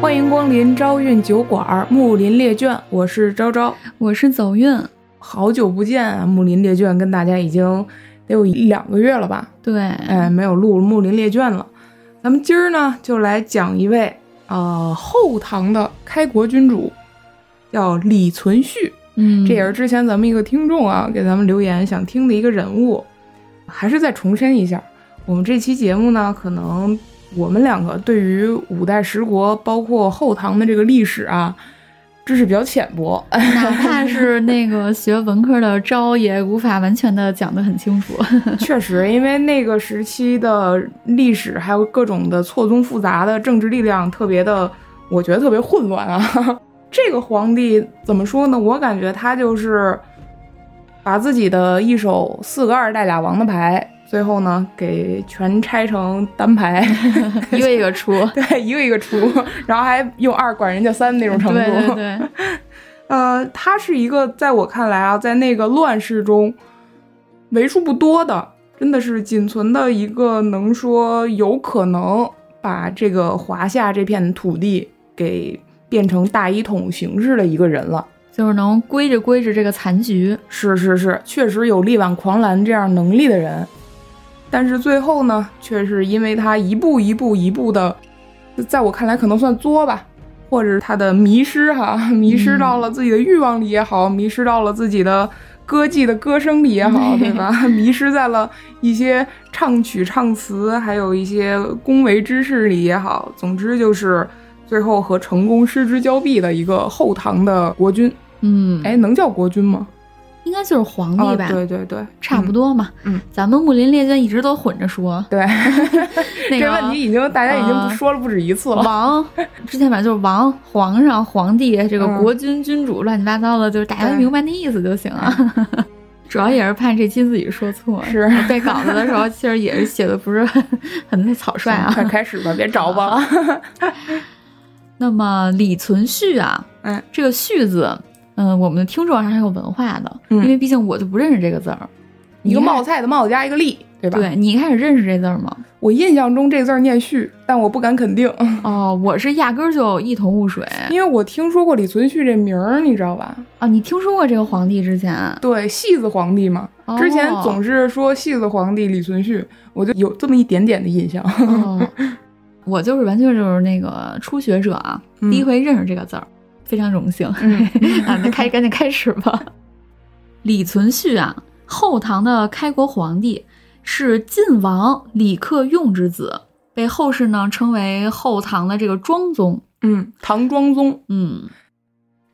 欢迎光临朝韵酒馆木林列卷，我是昭昭，我是走运。好久不见啊！木林列卷跟大家已经得有一两个月了吧？对，哎，没有录木林列卷了。咱们今儿呢，就来讲一位呃后唐的开国君主，叫李存勖。嗯，这也是之前咱们一个听众啊给咱们留言想听的一个人物，还是再重申一下，我们这期节目呢，可能我们两个对于五代十国，包括后唐的这个历史啊，知识比较浅薄，哪怕是那个学文科的招也无法完全的讲得很清楚。确实，因为那个时期的历史还有各种的错综复杂的政治力量，特别的，我觉得特别混乱啊。这个皇帝怎么说呢？我感觉他就是把自己的一手四个二带俩王的牌，最后呢给全拆成单排，一个一个出，对，一个一个出，然后还用二管人家三那种程度。对对对。呃，他是一个在我看来啊，在那个乱世中为数不多的，真的是仅存的一个能说有可能把这个华夏这片土地给。变成大一统形式的一个人了，就是能规着规着这个残局。是是是，确实有力挽狂澜这样能力的人，但是最后呢，却是因为他一步一步一步的，在我看来可能算作吧，或者他的迷失哈，迷失到了自己的欲望里也好，迷失到了自己的歌妓的歌声里也好，对吧？迷失在了一些唱曲唱词，还有一些恭维之事里也好，总之就是。最后和成功失之交臂的一个后唐的国君，嗯，哎，能叫国君吗？应该就是皇帝吧？对对对，差不多嘛。嗯，咱们木林列卷一直都混着说。对，这问题已经大家已经说了不止一次了。王，之前反正就是王、皇上、皇帝，这个国君、君主，乱七八糟的，就是大家明白那意思就行了。主要也是怕这期自己说错，是 背稿子的时候，其实也是写的不是很草率啊。快开始吧，别着吧。那么李存勖啊，嗯，这个序字，嗯，我们的听众还是有文化的，因为毕竟我就不认识这个字儿，一个冒菜的冒加一个立，对吧？对你一开始认识这字儿吗？我印象中这字儿念旭，但我不敢肯定。哦，我是压根儿就一头雾水，因为我听说过李存勖这名儿，你知道吧？啊，你听说过这个皇帝之前？对，戏子皇帝嘛，之前总是说戏子皇帝李存勖，我就有这么一点点的印象。我就是完全就是那个初学者啊，第一回认识这个字儿，非常荣幸。啊，那开 赶紧开始吧。李存勖啊，后唐的开国皇帝，是晋王李克用之子，被后世呢称为后唐的这个庄宗。嗯，唐庄宗。嗯，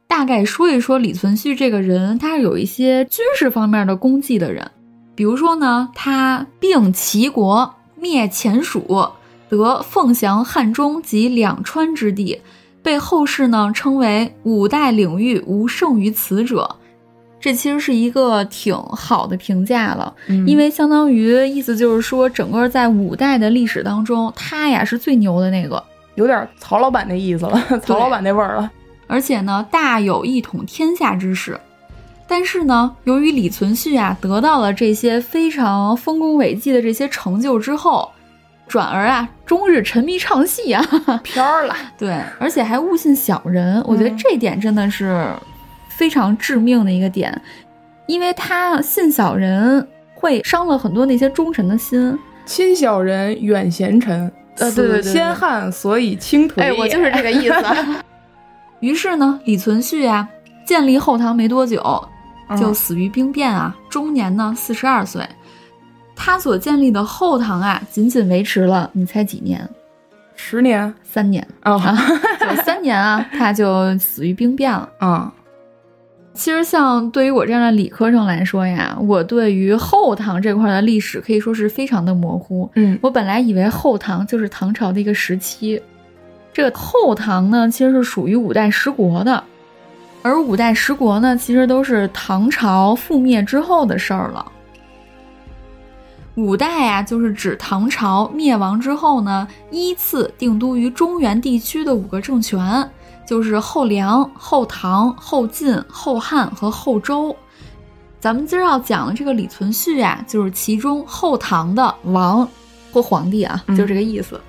大概说一说李存勖这个人，他是有一些军事方面的功绩的人，比如说呢，他并齐国，灭前蜀。得凤翔、汉中及两川之地，被后世呢称为五代领域无胜于此者。这其实是一个挺好的评价了，因为相当于意思就是说，整个在五代的历史当中，他呀是最牛的那个，有点曹老板那意思了，曹老板那味儿了。而且呢，大有一统天下之势。但是呢，由于李存勖啊得到了这些非常丰功伟绩的这些成就之后。转而啊，终日沉迷唱戏啊，飘了。对，而且还误信小人，我觉得这点真的是非常致命的一个点，因为他信小人会伤了很多那些忠臣的心。亲小人，远贤臣。呃，对对对，先汉所以倾颓。哎，我就是这个意思。于是呢，李存勖啊，建立后唐没多久，就死于兵变啊，终年呢四十二岁。他所建立的后唐啊，仅仅维持了，你猜几年？十年？三年？啊，就 三年啊，他就死于兵变了。啊，其实像对于我这样的理科生来说呀，我对于后唐这块的历史可以说是非常的模糊。嗯，我本来以为后唐就是唐朝的一个时期，这个后唐呢，其实是属于五代十国的，而五代十国呢，其实都是唐朝覆灭之后的事儿了。五代啊，就是指唐朝灭亡之后呢，依次定都于中原地区的五个政权，就是后梁、后唐、后晋、后汉和后周。咱们今儿要讲的这个李存勖啊，就是其中后唐的王或皇帝啊，就这个意思。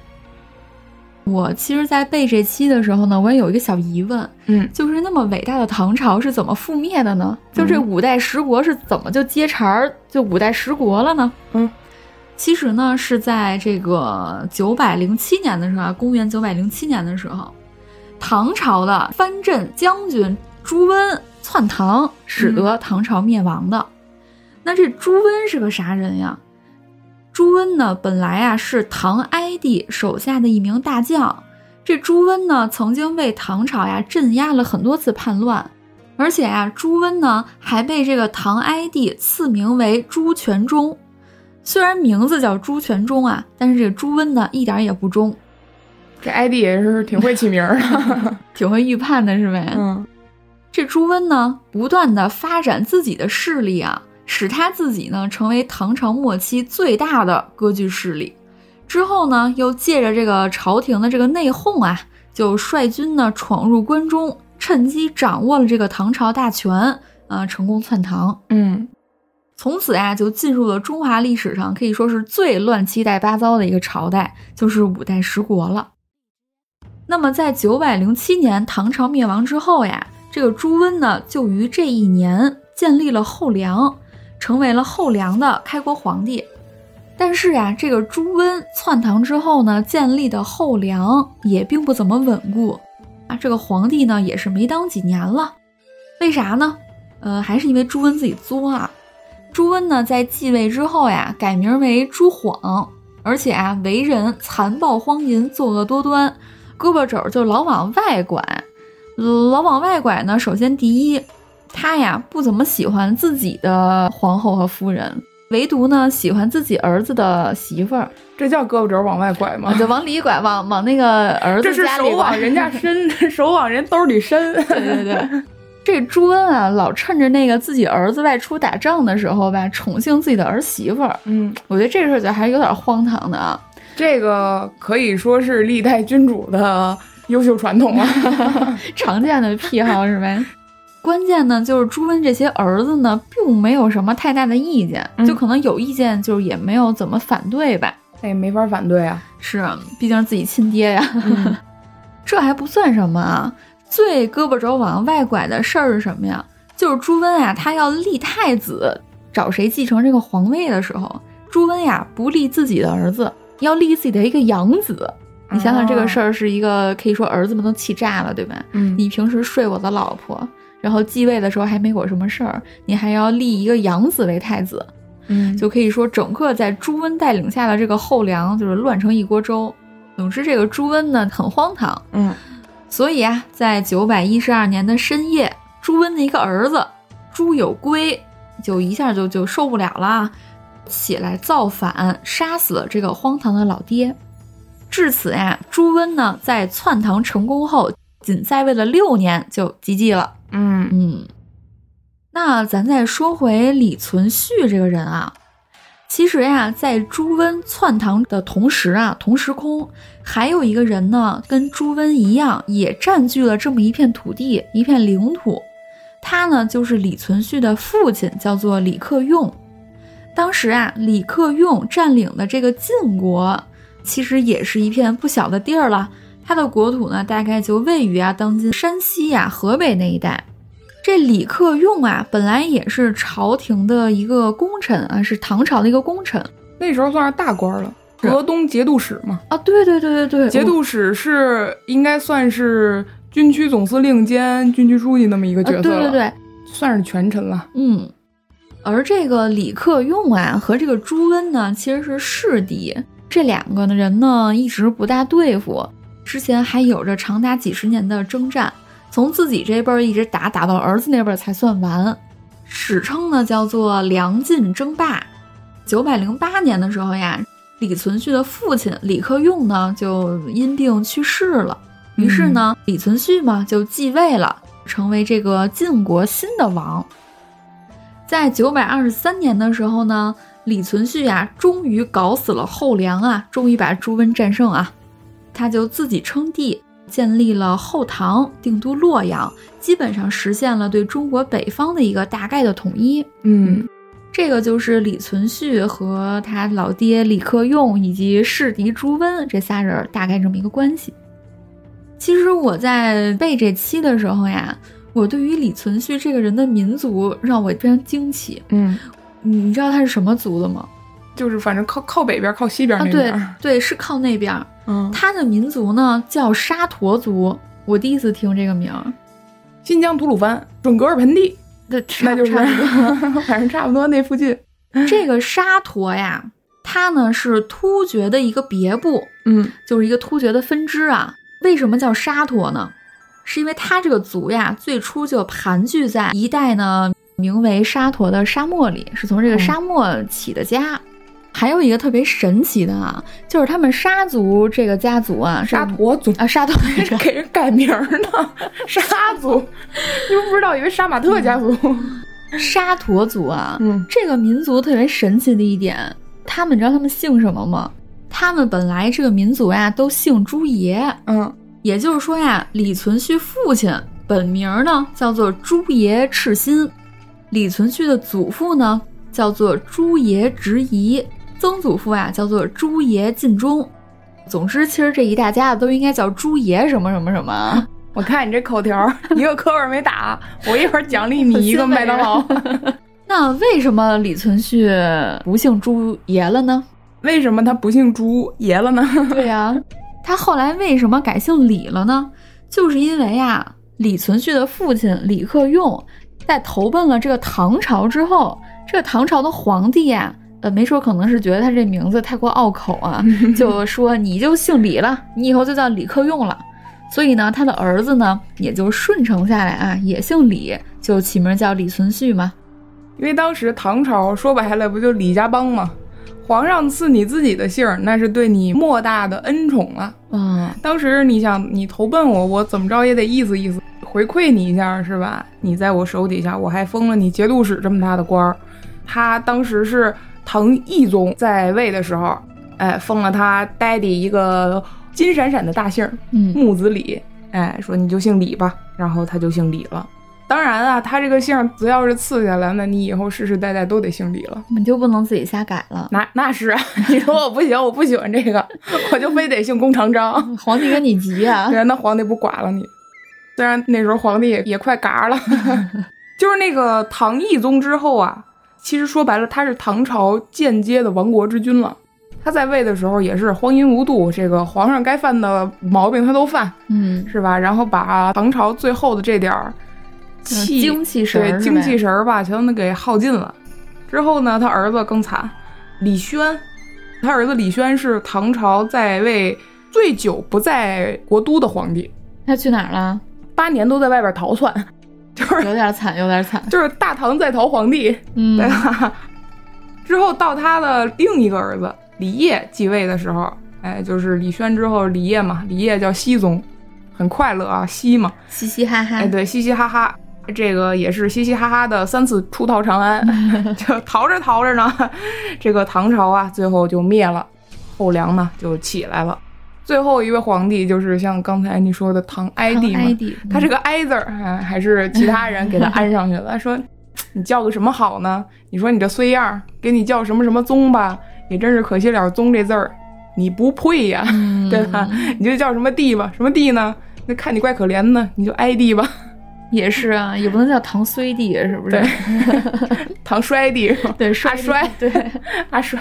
我其实，在背这期的时候呢，我也有一个小疑问，嗯，就是那么伟大的唐朝是怎么覆灭的呢？就这五代十国是怎么就接茬儿就五代十国了呢？嗯，其实呢是在这个九百零七年的时候啊，公元九百零七年的时候，唐朝的藩镇将军朱温篡唐，使得唐朝灭亡的。那这朱温是个啥人呀？朱温呢，本来啊是唐哀帝手下的一名大将。这朱温呢，曾经为唐朝呀镇压了很多次叛乱，而且呀，朱温呢还被这个唐哀帝赐名为朱全忠。虽然名字叫朱全忠啊，但是这个朱温呢一点也不忠。这哀帝也是挺会起名儿的，挺会预判的，是呗？嗯，这朱温呢，不断的发展自己的势力啊。使他自己呢成为唐朝末期最大的割据势力，之后呢又借着这个朝廷的这个内讧啊，就率军呢闯入关中，趁机掌握了这个唐朝大权，啊，成功篡唐。嗯，从此啊就进入了中华历史上可以说是最乱七八糟的一个朝代，就是五代十国了。那么在九百零七年唐朝灭亡之后呀，这个朱温呢就于这一年建立了后梁。成为了后梁的开国皇帝，但是呀，这个朱温篡唐之后呢，建立的后梁也并不怎么稳固啊。这个皇帝呢，也是没当几年了。为啥呢？呃，还是因为朱温自己作啊。朱温呢，在继位之后呀，改名为朱晃，而且啊，为人残暴荒淫，作恶多端，胳膊肘就老往外拐。老往外拐呢，首先第一。他呀不怎么喜欢自己的皇后和夫人，唯独呢喜欢自己儿子的媳妇儿。这叫胳膊肘往外拐吗？就往里拐，往往那个儿子家里。这是手往人家 伸，手往人兜里伸。对对对，这朱温啊，老趁着那个自己儿子外出打仗的时候吧，宠幸自己的儿媳妇儿。嗯，我觉得这个事儿就还是有点荒唐的啊。这个可以说是历代君主的优秀传统啊，常见的癖好是呗。关键呢，就是朱温这些儿子呢，并没有什么太大的意见，就可能有意见，就是也没有怎么反对吧。他也没法反对啊，是，毕竟是自己亲爹呀。这还不算什么啊，最胳膊肘往外拐的事儿是什么呀？就是朱温啊，他要立太子，找谁继承这个皇位的时候，朱温呀不立自己的儿子，要立自己的一个养子。你想想这个事儿，是一个可以说儿子们都气炸了，对吧？嗯，你平时睡我的老婆。然后继位的时候还没过什么事儿，你还要立一个养子为太子，嗯，就可以说整个在朱温带领下的这个后梁就是乱成一锅粥。总之，这个朱温呢很荒唐，嗯，所以啊，在九百一十二年的深夜，朱温的一个儿子朱有圭就一下就就受不了了，起来造反，杀死了这个荒唐的老爹。至此呀，朱温呢在篡唐成功后，仅在位了六年就及笄了。嗯嗯，那咱再说回李存勖这个人啊，其实呀，在朱温篡唐的同时啊，同时空还有一个人呢，跟朱温一样，也占据了这么一片土地、一片领土。他呢，就是李存勖的父亲，叫做李克用。当时啊，李克用占领的这个晋国，其实也是一片不小的地儿了。他的国土呢，大概就位于啊当今山西呀、河北那一带。这李克用啊，本来也是朝廷的一个功臣啊，是唐朝的一个功臣，那时候算是大官了，河东节度使嘛。啊，对对对对对，节度使是应该算是军区总司令兼军区书记那么一个角色对对对，算是权臣了。嗯，而这个李克用啊，和这个朱温呢，其实是世敌，这两个人呢，一直不大对付。之前还有着长达几十年的征战，从自己这辈儿一直打打到儿子那辈儿才算完，史称呢叫做梁晋争霸。九百零八年的时候呀，李存勖的父亲李克用呢就因病去世了，于是呢李存勖嘛就继位了，成为这个晋国新的王。在九百二十三年的时候呢，李存勖呀终于搞死了后梁啊，终于把朱温战胜啊。他就自己称帝，建立了后唐，定都洛阳，基本上实现了对中国北方的一个大概的统一。嗯，这个就是李存勖和他老爹李克用以及世敌朱温这仨人大概这么一个关系。其实我在背这期的时候呀，我对于李存勖这个人的民族让我非常惊奇。嗯，你知道他是什么族的吗？就是反正靠靠北边、靠西边啊，那对边。对，是靠那边。嗯，他的民族呢叫沙陀族，我第一次听这个名儿。新疆吐鲁番准格尔盆地，对，那就是差不多 反正差不多那附近。这个沙陀呀，它呢是突厥的一个别部，嗯就是一个突厥的分支啊。为什么叫沙陀呢？是因为它这个族呀，最初就盘踞在一带呢，名为沙陀的沙漠里，是从这个嗯沙漠起的家。还有一个特别神奇的啊，就是他们沙族这个家族啊，沙陀族啊，沙陀 给人改名儿呢，沙族，你们不知道，以为杀马特家族。沙陀族啊，嗯这个民族特别神奇的一点，他们你知道他们姓什么吗？他们本来这个民族呀都姓朱爷，嗯也就是说呀，李存勖父亲本名呢叫做朱爷赤心，李存勖的祖父呢叫做朱爷直仪，曾祖父啊叫做朱爷尽忠。总之，其实这一大家子都应该叫朱爷什么什么什么。我看你这口条儿，一个课文没打，我一会儿奖励你一个麦当劳。那为什么李存勖不姓朱爷了呢？为什么他不姓朱爷了呢？对呀、他后来为什么改姓李了呢？就是因为呀，李存勖的父亲李克用在投奔了这个唐朝之后，这个唐朝的皇帝呀，呃，没说可能是觉得他这名字太过拗口啊，就说你就姓李了，你以后就叫李克用了。所以呢，他的儿子呢也就顺承下来啊，也姓李，就起名叫李存勖嘛。因为当时唐朝说白了不就李家帮吗？皇上赐你自己的姓儿，那是对你莫大的恩宠了。嗯，当时你想，你投奔我，我怎么着也得意思意思，回馈你一下是吧？你在我手底下，我还封了你节度使这么大的官儿。他当时是唐懿宗在位的时候，哎，封了他爹地一个金闪闪的大姓儿嗯木子李，哎，说你就姓李吧，然后他就姓李了。当然啊，他这个姓只要是赐下来，那你以后世世代代都得姓李了。你就不能自己瞎改了。那那是啊，你说我不行，我不喜欢这个，我就非得姓弓长张。皇帝跟你急呀、对，那皇帝不剐了你？虽然那时候皇帝也也快嘎了，就是那个唐懿宗之后啊，其实说白了，他是唐朝间接的亡国之君了。他在位的时候也是荒淫无度，这个皇上该犯的毛病他都犯，嗯，是吧？然后把唐朝最后的这点儿气精气神儿对精气神儿吧，全都给耗尽了。之后呢，他儿子更惨，李轩，他儿子李轩是唐朝在位最久不在国都的皇帝，他去哪儿了？八年都在外边逃窜，就是有点惨，有点惨。就是大唐在逃皇帝，嗯 对吧？之后到他的另一个儿子李业继位的时候，哎，就是李轩之后李业嘛，李业叫熹宗，很快乐啊，熹嘛，嘻嘻哈哈。哎，对，嘻嘻哈哈，这个也是嘻嘻哈哈的三次出逃长安，就逃着逃着呢，这个唐朝啊，最后就灭了，后梁呢就起来了。最后一位皇帝就是像刚才你说的唐哀帝嘛，他是个哀字儿，哎，还是其他人给他安上去了。说你叫个什么好呢？你说你这衰样儿，给你叫什么什么宗吧，也真是可惜了宗这字儿，你不配呀，嗯对吧？你就叫什么帝吧，什么帝呢？那看你怪可怜的，你就哀帝吧，也是啊，也不能叫唐衰帝，是不是？对 唐衰帝是吧？对，阿衰，对。阿衰，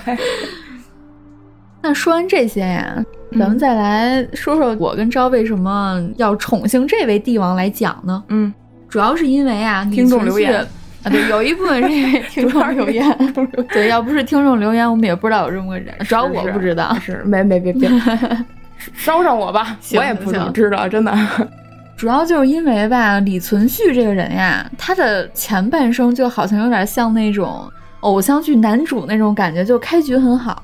那说完这些呀，咱们再来说说我跟昭为什么要宠幸这位帝王来讲呢？嗯，主要是因为啊，听众留言啊，对，有一部分 是听众留言，对，要不是听众留言，我们也不知道有这么个人，主要我不知道。是没没别别 捎上我吧，我也不行知道，真的。主要就是因为吧，李存勖这个人呀，他的前半生就好像有点像那种偶像剧男主那种感觉，就开局很好，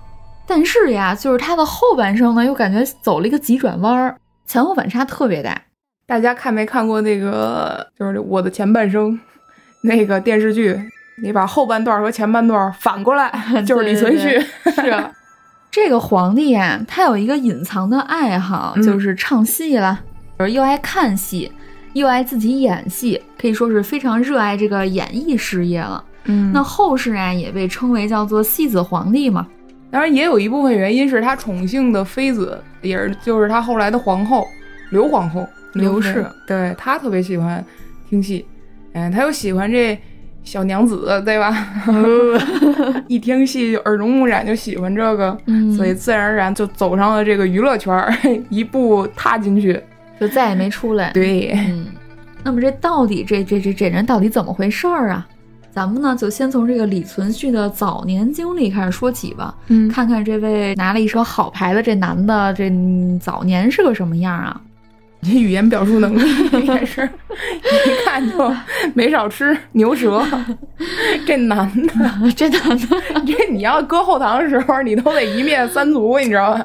但是呀，就是他的后半生呢，又感觉走了一个急转弯儿，前后反差特别大。大家看没看过那个，就是我的前半生那个电视剧？你把后半段和前半段反过来，就是李存勖。是啊这个皇帝呀，他有一个隐藏的爱好，嗯就是唱戏啦，又爱看戏，又爱自己演戏，可以说是非常热爱这个演艺事业了。嗯那后世啊也被称为叫做戏子皇帝嘛。当然也有一部分原因是他宠幸的妃子，也是就是他后来的皇后刘皇后刘氏，对他特别喜欢听戏，哎，他又喜欢这小娘子，对吧？一听戏就耳濡目染，就喜欢这个，嗯所以自然而然就走上了这个娱乐圈儿，一步踏进去。就再也没出来。对，嗯，那么这到底这这这这人到底怎么回事儿啊？咱们呢就先从这个李存勖的早年经历开始说起吧，嗯看看这位拿了一手好牌的这男的，这嗯早年是个什么样啊？你语言表述能力也是，一看就没少吃牛舌。这男的，这男的，这你要搁后堂的时候，你都得一面三族，你知道吧？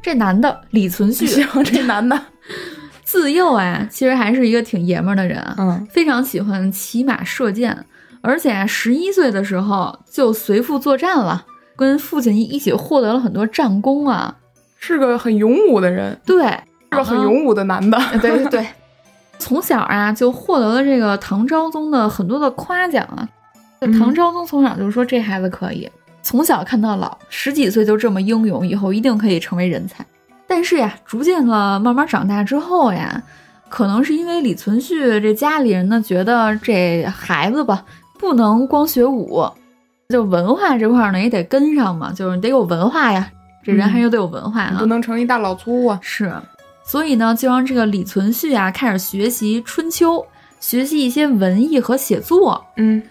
这男的李存勖，行，这男的，自幼啊，其实还是一个挺爷们儿的人啊，嗯，非常喜欢骑马射箭，而且啊，十一岁的时候就随父作战了，跟父亲一起获得了很多战功啊。是个很勇武的人，对，是个很勇武的男的。对对对，从小啊就获得了这个唐昭宗的很多的夸奖啊。这唐昭宗从小就说这孩子可以，从小看到老，十几岁就这么英勇，以后一定可以成为人才。但是呀，逐渐的慢慢长大之后呀，可能是因为李存勖这家里人呢觉得这孩子吧不能光学武，就文化这块儿呢也得跟上嘛，就是得有文化呀。这人还是得有文化啊，不能成一大老粗啊。是，所以呢，就让这个李存勖啊开始学习春秋，学习一些文艺和写作。嗯，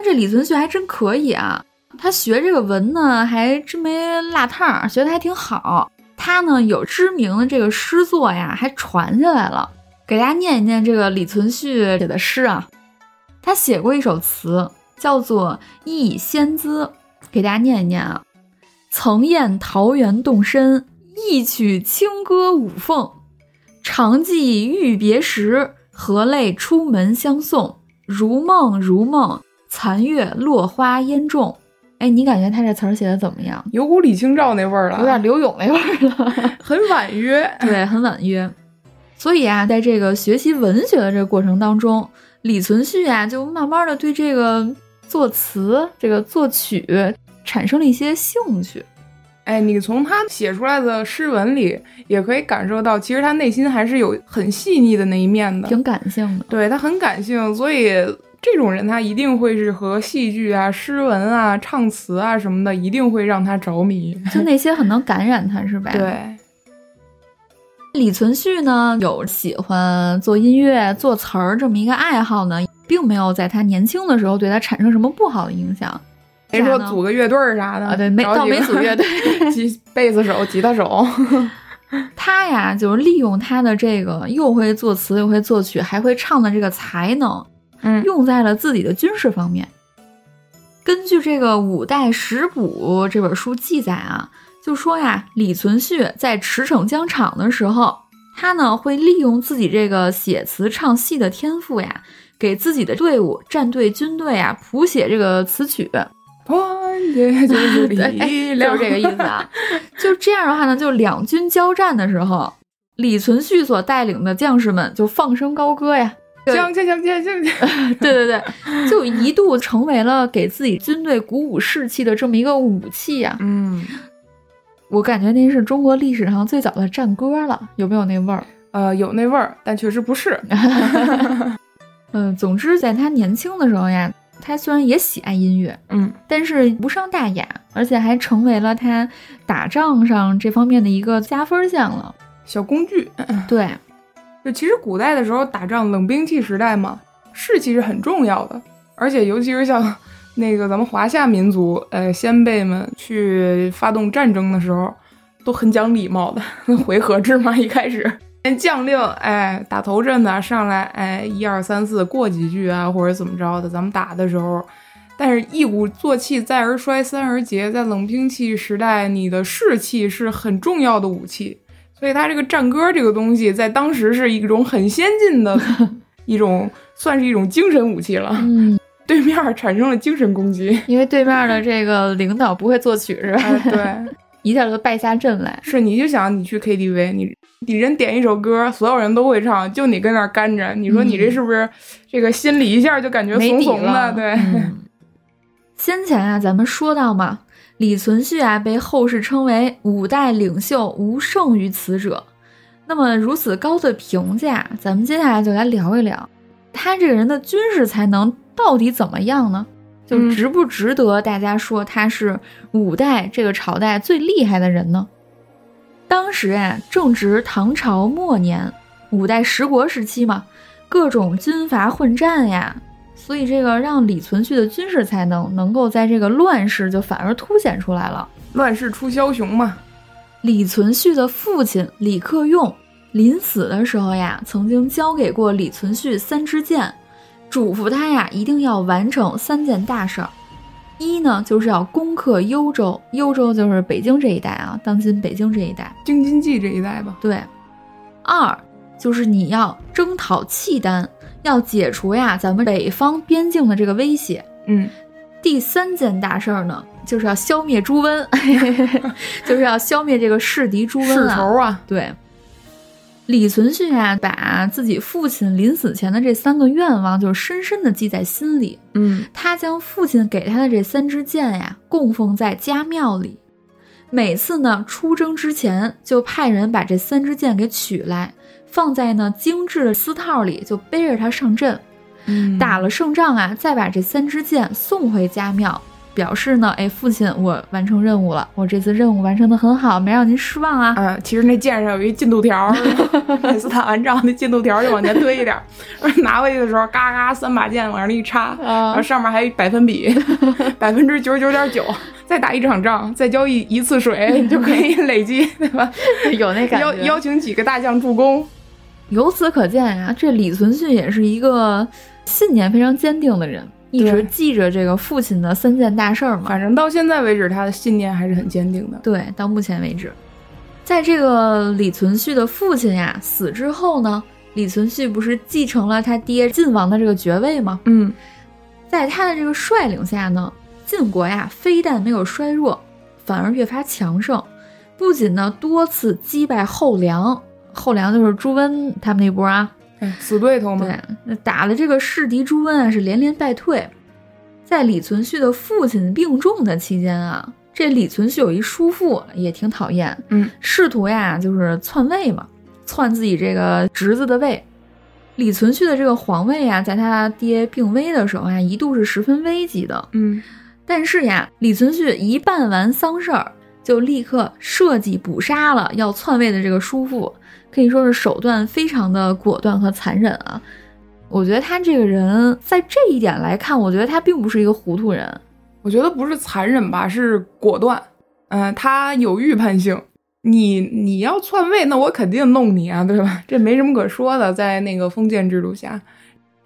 这李存勖还真可以啊，他学这个文呢还真没落趟，学的还挺好。他呢有知名的这个诗作呀，还传下来了。给大家念一念这个李存勖写的诗啊，他写过一首词，叫做《忆仙姿》，给大家念一念啊。曾宴桃源动身，一曲清歌舞凤。常记欲别时，何泪出门相送？如梦如梦，残月落花烟重。哎，你感觉他这词儿写的怎么样？有股李清照那味儿了，有点刘勇那味儿了，很婉约。对，很婉约。所以啊，在这个学习文学的这个过程当中，李存勖啊，就慢慢的对这个作词、这个作曲产生了一些兴趣。哎，你从他写出来的诗文里，也可以感受到，其实他内心还是有很细腻的那一面的，挺感性的。对他很感性，所以这种人他一定会是和戏剧啊、诗文啊、唱词啊什么的，一定会让他着迷。就那些很能感染他，是吧？。对，李存勖呢，有喜欢做音乐、做词儿这么一个爱好呢，并没有在他年轻的时候对他产生什么不好的影响。没说组个乐队儿啥的啊，对，没倒没组乐队，吉贝斯手、吉他手。他呀，就是利用他的这个又会作词又会作曲还会唱的这个才能，嗯，用在了自己的军事方面。根据这个《五代史补》这本书记载啊，就说呀，李存勖在驰骋疆场的时候，他呢会利用自己这个写词唱戏的天赋呀，给自己的队伍、战队、军队啊谱写这个词曲。团结就 是力哎量，就是这个意思啊。就这样的话呢，就两军交战的时候，李存勖所带领的将士们就放声高歌呀。将将将将将将，对对对，就一度成为了给自己军队鼓舞士气的这么一个武器呀。嗯，我感觉那是中国历史上最早的战歌了，有没有那味儿？呃，有那味儿，但确实不是。嗯，总之，在他年轻的时候呀，他虽然也喜爱音乐，嗯，但是无伤大雅，而且还成为了他打仗上这方面的一个加分项了。小工具。对，就其实古代的时候打仗，冷兵器时代嘛，士气是很重要的，而且尤其是像那个咱们华夏民族，呃，先辈们去发动战争的时候，都很讲礼貌的，回合制嘛，一开始。将令，哎，打头阵的上来，哎，一二三四过几句啊，或者怎么着的，咱们打的时候，但是一鼓作气，再而衰，三而竭，在冷兵器时代，你的士气是很重要的武器，所以它这个战歌这个东西，在当时是一种很先进的一种，算是一种精神武器了。嗯，对面产生了精神攻击，因为对面的这个领导不会作曲是吧？哎、对，一下就败下阵来。是你就想你去 KTV，你你人点一首歌，所有人都会唱，就你跟那儿干着，你说你这是不是这个心里一下就感觉怂怂的？了对，嗯先前啊，咱们说到嘛，李存勖啊被后世称为五代领袖，无胜于此者。那么如此高的评价，咱们接下来就来聊一聊，他这个人的军事才能到底怎么样呢？就值不值得大家说他是五代这个朝代最厉害的人呢？当时啊，正值唐朝末年，五代十国时期嘛，各种军阀混战呀，所以这个让李存勖的军事才能能够在这个乱世就反而凸显出来了。乱世出枭雄嘛。李存勖的父亲李克用临死的时候呀，曾经交给过李存勖三支箭，嘱咐他呀一定要完成三件大事儿。一呢，就是要攻克幽州，幽州就是北京这一带啊，当今北京这一带，京津冀这一带吧。对。二就是你要征讨契丹，要解除呀咱们北方边境的这个威胁。嗯。第三件大事儿呢，就是要消灭朱温，就是要消灭这个世敌朱温世仇啊。对。李存勖啊，把自己父亲临死前的这三个愿望，就深深的记在心里。嗯，他将父亲给他的这三支箭呀，供奉在家庙里。每次呢出征之前，就派人把这三支箭给取来，放在呢精致的丝套里，就背着它上阵。嗯，打了胜仗啊，再把这三支箭送回家庙。表示呢，哎，父亲，我完成任务了，我这次任务完成的很好，没让您失望啊。嗯，其实那剑上有一进度条，每次打完仗，那进度条就往前推一点，拿回去的时候，嘎嘎三把剑往上一插，然后上面还有百分比，百分之九十九点九。再打一场仗，再交一一次水，你就可以累积，对吧？有那感觉。邀邀请几个大将助攻。由此可见呀，这李存勖也是一个信念非常坚定的人。一直记着这个父亲的三件大事儿嘛，反正到现在为止，他的信念还是很坚定的。对，到目前为止，在这个李存勖的父亲呀死之后呢，李存勖不是继承了他爹晋王的这个爵位吗？嗯，在他的这个率领下呢，晋国呀非但没有衰弱，反而越发强盛，不仅呢多次击败后梁，后梁就是朱温他们那波啊。死对头嘛？对，那打的这个弑敌朱温啊，是连连败退。在李存勖的父亲病重的期间啊，这李存勖有一叔父也挺讨厌，嗯，试图呀就是篡位嘛，篡自己这个侄子的位。李存勖的这个皇位啊，在他爹病危的时候啊，一度是十分危急的，嗯。但是呀，李存勖一办完丧事儿，就立刻设计捕杀了要篡位的这个叔父。可以说是手段非常的果断和残忍啊！我觉得他这个人在这一点来看，我觉得他并不是一个糊涂人。我觉得不是残忍吧，是果断。嗯，他有预判性。你你要篡位，那我肯定弄你啊，对吧？这没什么可说的。在那个封建制度下，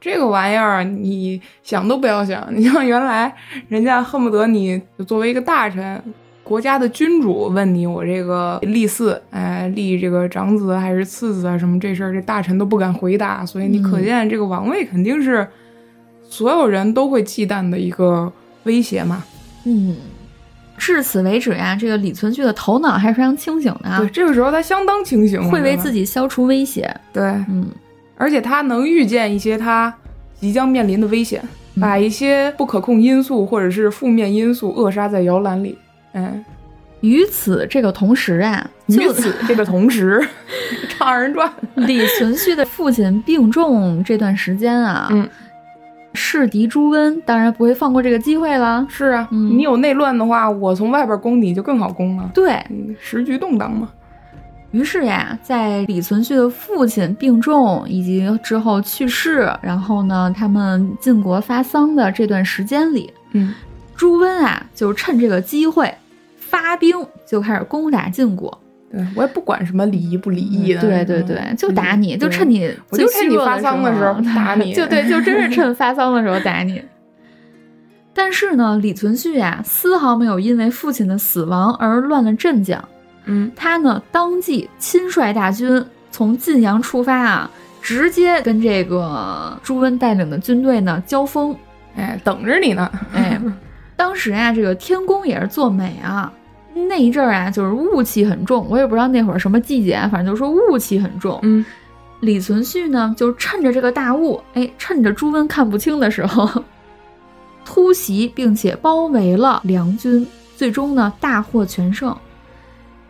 这个玩意儿你想都不要想。你像原来人家恨不得你作为一个大臣。国家的君主问你，我这个立嗣，哎，立这个长子还是次子啊？什么这事儿，这大臣都不敢回答。所以你可见这个王位肯定是所有人都会忌惮的一个威胁嘛。嗯，至此为止呀，这个李存勖的头脑还是非常清醒的啊。对，这个时候他相当清醒，会为自己消除威胁。对，嗯，而且他能预见一些他即将面临的危险，把一些不可控因素或者是负面因素扼杀在摇篮里。嗯，与此这个同时啊，与此这个同时，唱二人转。李存勖的父亲病重这段时间啊，嗯，弑敌朱温当然不会放过这个机会了。是啊，你有内乱的话，我从外边攻你就更好攻了。对，时局动荡嘛。于是呀，在李存勖的父亲病重以及之后去世，然后呢，他们晋国发丧的这段时间里，嗯。朱温啊，就趁这个机会发兵，就开始攻打晋国。对我也不管什么礼仪不礼仪的，对对对，就打你，就趁你我就趁你发丧的时候打你，就对，就真是趁发丧的时候打你。但是呢，李存勖呀，丝毫没有因为父亲的死亡而乱了阵脚。嗯，他呢，当即亲率大军从晋阳出发啊，直接跟这个朱温带领的军队呢交锋。哎，等着你呢，哎。当时啊，这个天公也是作美啊，那一阵儿啊，就是雾气很重。我也不知道那会儿什么季节，反正就说雾气很重。嗯，李存勖呢，就趁着这个大雾，哎，趁着朱温看不清的时候，突袭并且包围了梁军，最终呢大获全胜。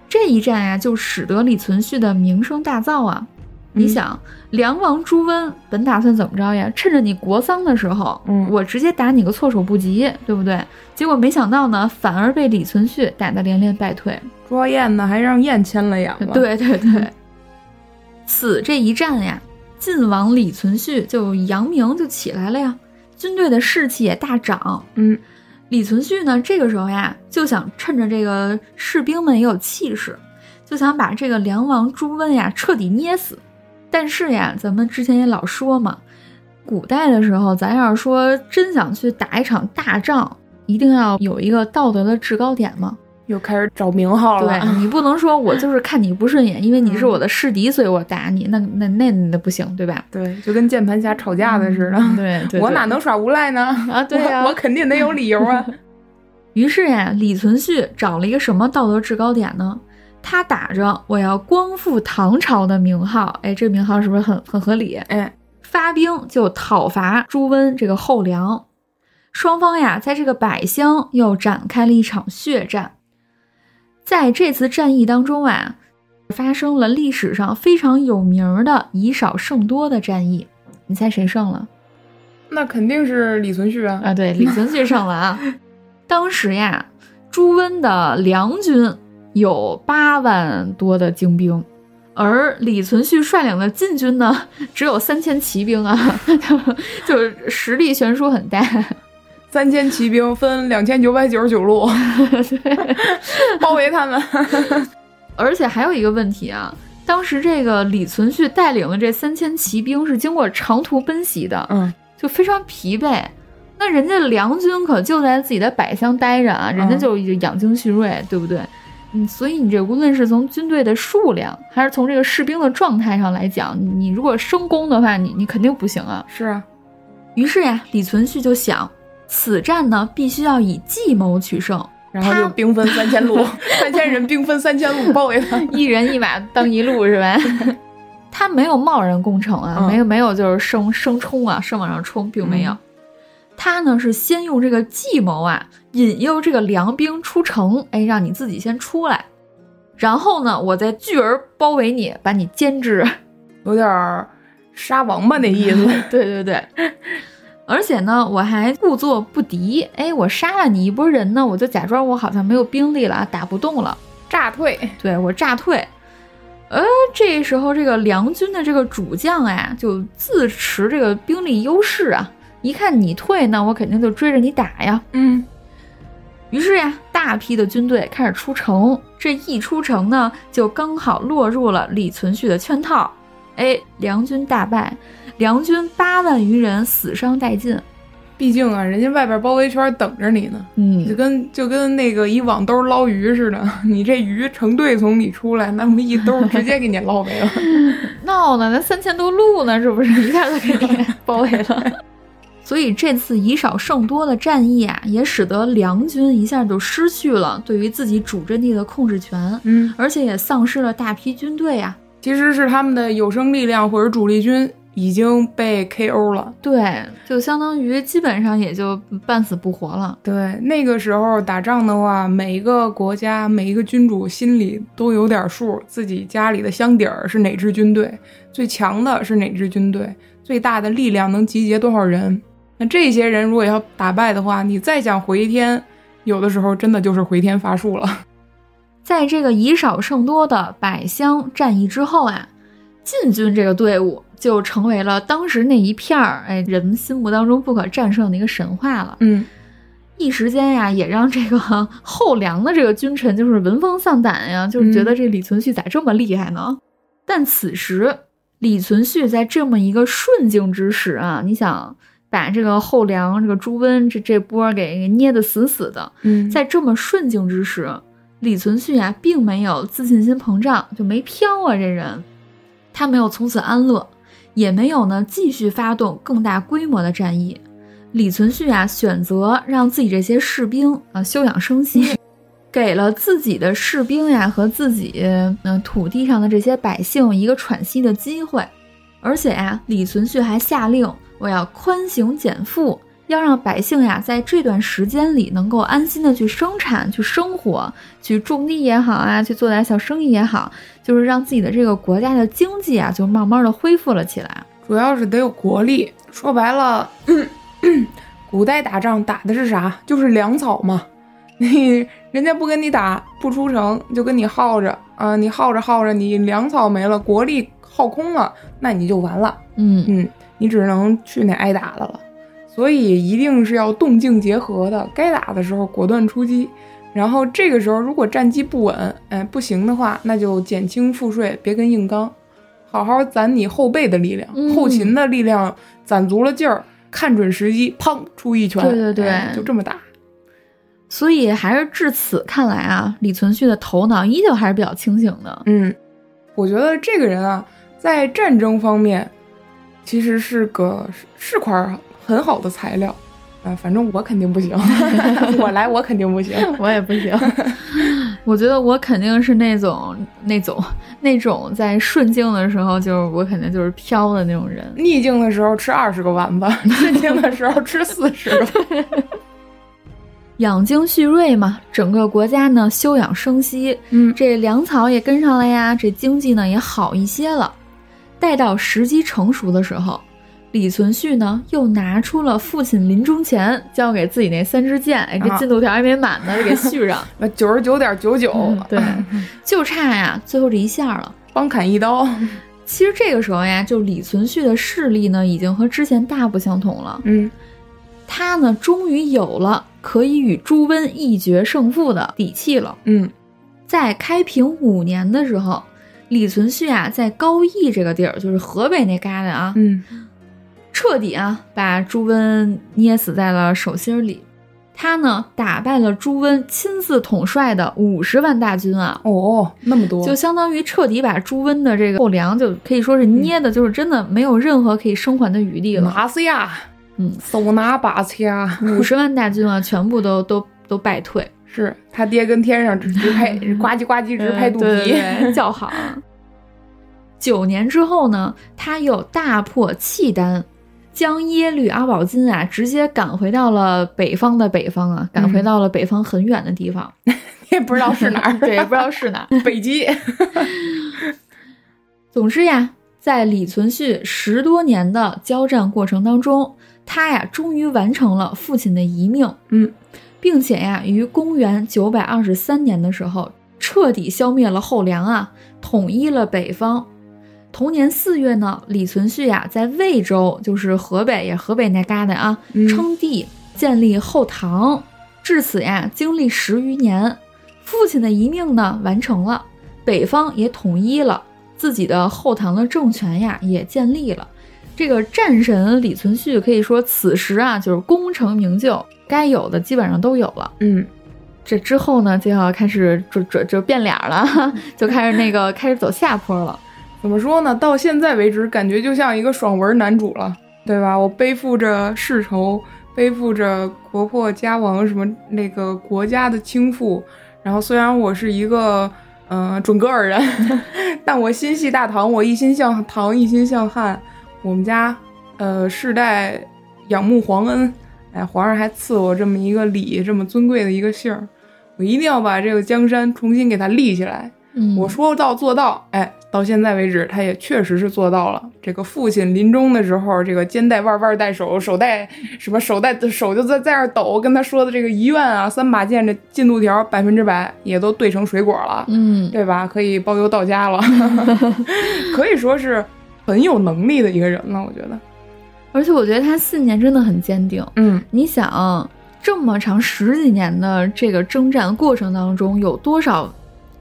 这一战呀，就使得李存勖的名声大噪啊！你想，梁王朱温本打算怎么着呀？趁着你国丧的时候，嗯我直接打你个措手不及，对不对？结果没想到呢，反而被李存勖打得连连败退。朱高燕呢，还让燕牵了羊了。，对对对，此这一战呀，晋王李存勖就扬名就起来了呀，军队的士气也大涨。嗯，李存勖呢，这个时候呀，就想趁着这个士兵们也有气势，就想把这个梁王朱温呀彻底捏死。但是呀，咱们之前也老说嘛，古代的时候，咱要是说真想去打一场大仗，一定要有一个道德的制高点嘛。又开始找名号了。对 你不能说我就是看你不顺眼，因为你是我的师敌，所以我打你，那那那那不行，对吧？对，就跟键盘侠吵架的似的。嗯对对，我哪能耍无赖呢？啊？对呀、我我肯定得有理由啊。于是呀，李存勖找了一个什么道德制高点呢？他打着我要光复唐朝的名号，哎，这个名号是不是很很合理？哎，发兵就讨伐朱温这个后梁，双方呀在这个百乡又展开了一场血战。在这次战役当中啊，发生了历史上非常有名的以少胜多的战役。你猜谁胜了？那肯定是李存勖啊。啊，对，李存勖胜了啊。当时呀，朱温的梁军有八万多的精兵，而李存勖率领的晋军呢，只有三千骑兵啊，就就是实力悬殊很大。三千骑兵分两千九百九十九路，包围他们。而且还有一个问题啊，当时这个李存勖带领的这三千骑兵是经过长途奔袭的，嗯，就非常疲惫。那人家梁军可就在自己的百乡待着啊，人家就养精蓄锐，对不对？嗯，所以你这无论是从军队的数量，还是从这个士兵的状态上来讲，你你如果生攻的话，你你肯定不行啊。是啊，于是呀，李存勖就想，此战呢必须要以计谋取胜，然后就兵分三千路，三千人兵分三千路包围他。一人一马当一路是吧？他没有贸然攻城啊，嗯没有没有就是生生冲啊，生往上冲，并没有。嗯他呢是先用这个计谋啊，引诱这个梁兵出城，哎，让你自己先出来，然后呢，我再聚而包围你，把你歼之。有点儿杀王八那意思。对对对，而且呢，我还故作不敌，哎，我杀了你一波人呢，我就假装我好像没有兵力了，打不动了。炸退，对我炸退。呃，这时候这个梁军的这个主将啊，就自持这个兵力优势啊，一看你退，那我肯定就追着你打呀。嗯，于是呀，大批的军队开始出城。这一出城呢，就刚好落入了李存勖的圈套。哎，梁军大败，梁军八万余人死伤殆尽。毕竟啊，人家外边包围圈等着你呢，嗯就嗯，跟就跟那个一网兜捞鱼似的，你这鱼成队从里出来，那么一兜直接给你捞没了。闹呢，那三千多路呢，是不是一下就给你 包围了？所以这次以少胜多的战役啊，也使得梁军一下就失去了对于自己主阵地的控制权，嗯，而且也丧失了大批军队啊。其实是他们的有生力量或者主力军已经被 KO 了。对，就相当于基本上也就半死不活了。对，那个时候打仗的话，每一个国家每一个君主心里都有点数，自己家里的箱底儿是哪支军队，最强的是哪支军队，最大的力量能集结多少人。那这些人如果要打败的话，你再想回天，有的时候真的就是回天乏术了。在这个以少胜多的百乡战役之后啊，晋军这个队伍就成为了当时那一片儿哎人们心目当中不可战胜的一个神话了。嗯，一时间呀，也让这个 后梁的这个君臣就是闻风丧胆呀，就是觉得这李存勖咋这么厉害呢？但此时李存勖在这么一个顺境之时啊，你想把这个后梁这个朱温这这波给给捏得死死的，嗯，在这么顺境之时，李存勖啊，并没有自信心膨胀，就没飘啊，这人，他没有从此安乐，也没有呢继续发动更大规模的战役。李存勖啊，选择让自己这些士兵啊休养生息，给了自己的士兵呀和自己嗯、呃土地上的这些百姓一个喘息的机会。而且呀，李存勖还下令，我要宽刑减负，要让百姓呀在这段时间里能够安心的去生产、去生活、去种地也好啊，去做点小生意也好，就是让自己的这个国家的经济啊，就慢慢的恢复了起来。主要是得有国力。说白了，古代打仗打的是啥？就是粮草嘛。你人家不跟你打，不出城就跟你耗着啊！你耗着耗着，你粮草没了，国力耗空了，那你就完了。嗯嗯，你只能去那挨打的了。所以一定是要动静结合的，该打的时候果断出击。然后这个时候如果战机不稳，哎，不行的话，那就减轻赋税，别跟硬刚，好好攒你后背的力量，嗯后勤的力量攒足了劲儿，看准时机，砰出一拳。对对对哎就这么打。所以还是至此看来啊，李存勖的头脑依旧还是比较清醒的。嗯，我觉得这个人啊，在战争方面其实是个是块很好的材料。啊，反正我肯定不行，我来我肯定不行。我也不行，我觉得我肯定是那种那种那种在顺境的时候，就是我肯定就是飘的那种人。逆境的时候吃二十个丸子，顺境的时候吃四十个。养精蓄锐嘛，整个国家呢休养生息，嗯这粮草也跟上了呀，这经济呢也好一些了。待到时机成熟的时候，李存勖呢又拿出了父亲临终前交给自己那三支箭，哎，这啊进度条还没满呢，就给续上。九十九点九九，对，就差呀最后这一下了。帮砍一刀。其实这个时候呀，就李存勖的势力呢，已经和之前大不相同了。嗯他呢，终于有了可以与朱温一决胜负的底气了。嗯在开平五年的时候，李存勖啊，在高邑这个地儿，就是河北那旮旯啊，嗯彻底啊把朱温捏死在了手心里。他呢，打败了朱温亲自统帅的五十万大军啊，哦，那么多，就相当于彻底把朱温的这个后梁，就可以说是捏的，就是真的没有任何可以生还的余地了。拿死呀！嗯，手拿把掐，五十万大军啊，全部都都都败退，是他爹跟天上直直拍，呱唧呱唧直拍肚皮。叫好。九年之后呢，他又大破契丹，将耶律阿保金啊直接赶回到了北方的北方啊，赶回到了北方很远的地方，也不知道是哪儿，对，也不知道是哪儿。北极。总之呀，在李存勖十多年的交战过程当中，他呀终于完成了父亲的遗命，嗯，并且呀于公元九百二十三年的时候，彻底消灭了后梁啊，统一了北方。同年四月呢，李存勖呀在魏州，就是河北也河北那旮瘩啊，嗯称帝，建立后唐。至此呀，经历十余年，父亲的遗命呢完成了，北方也统一了，自己的后唐的政权呀也建立了。这个战神李存勖可以说此时啊就是功成名就，该有的基本上都有了。嗯，这之后呢，就要开始就就就变脸了，就开始那个开始走下坡了。怎么说呢？到现在为止，感觉就像一个爽文男主了，对吧？我背负着世仇，背负着国破家亡什么那个国家的倾覆。然后虽然我是一个嗯、呃准噶尔人，但我心系大唐，我一心向唐，一心向汉。我们家呃世代仰慕皇恩，哎，皇上还赐我这么一个礼，这么尊贵的一个姓儿，我一定要把这个江山重新给它立起来。嗯，我说到做到，哎，到现在为止，他也确实是做到了。这个父亲临终的时候，这个肩带腕，腕带手，手带什么手带手就在在那儿抖，跟他说的这个遗愿啊，三把剑这进度条百分之百也都兑成水果了，嗯，对吧？可以包邮到家了，可以说是很有能力的一个人了，我觉得。而且我觉得他信念真的很坚定。嗯你想，这么长十几年的这个征战过程当中，有多少，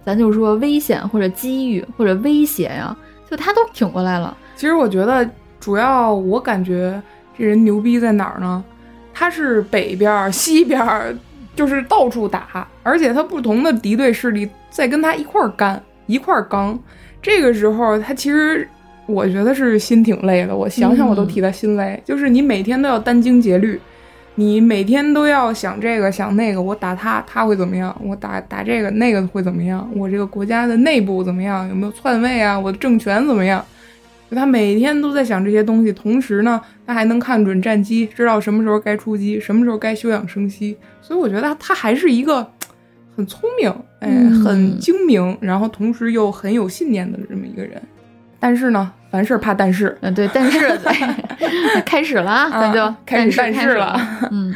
咱就说危险或者机遇或者威胁呀，就他都挺过来了。其实我觉得，主要我感觉这人牛逼在哪儿呢？他是北边儿、西边儿，就是到处打，而且他不同的敌对势力在跟他一块儿干、一块儿刚。这个时候，他其实我觉得是心挺累的。我想想，我都替他心累。就是你每天都要殚精竭虑，你每天都要想这个想那个，我打他他会怎么样？我打打这个那个会怎么样？我这个国家的内部怎么样？有没有篡位啊？我的政权怎么样？就他每天都在想这些东西，同时呢，他还能看准战机，知道什么时候该出击，什么时候该休养生息。所以我觉得他他还是一个很聪明，哎，嗯很精明，然后同时又很有信念的这么一个人。但是呢，凡事怕但是，嗯，对，但是对 开始了啊，咱就啊开始但但是了了。嗯，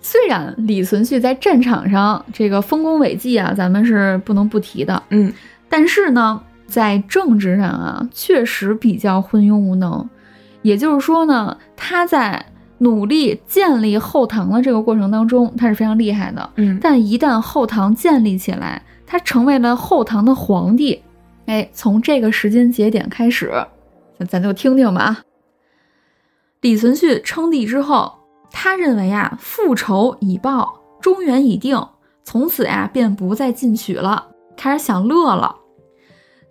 虽然李存勖在战场上这个丰功伟绩啊，咱们是不能不提的，嗯，但是呢，在政治上啊，确实比较昏庸无能。也就是说呢，他在努力建立后唐的这个过程当中，他是非常厉害的。嗯，但一旦后唐建立起来，他成为了后唐的皇帝，哎，从这个时间节点开始，咱咱就听听吧啊。李存勖称帝之后，他认为啊，复仇已报，中原已定，从此呀、便不再进取了，开始享乐了。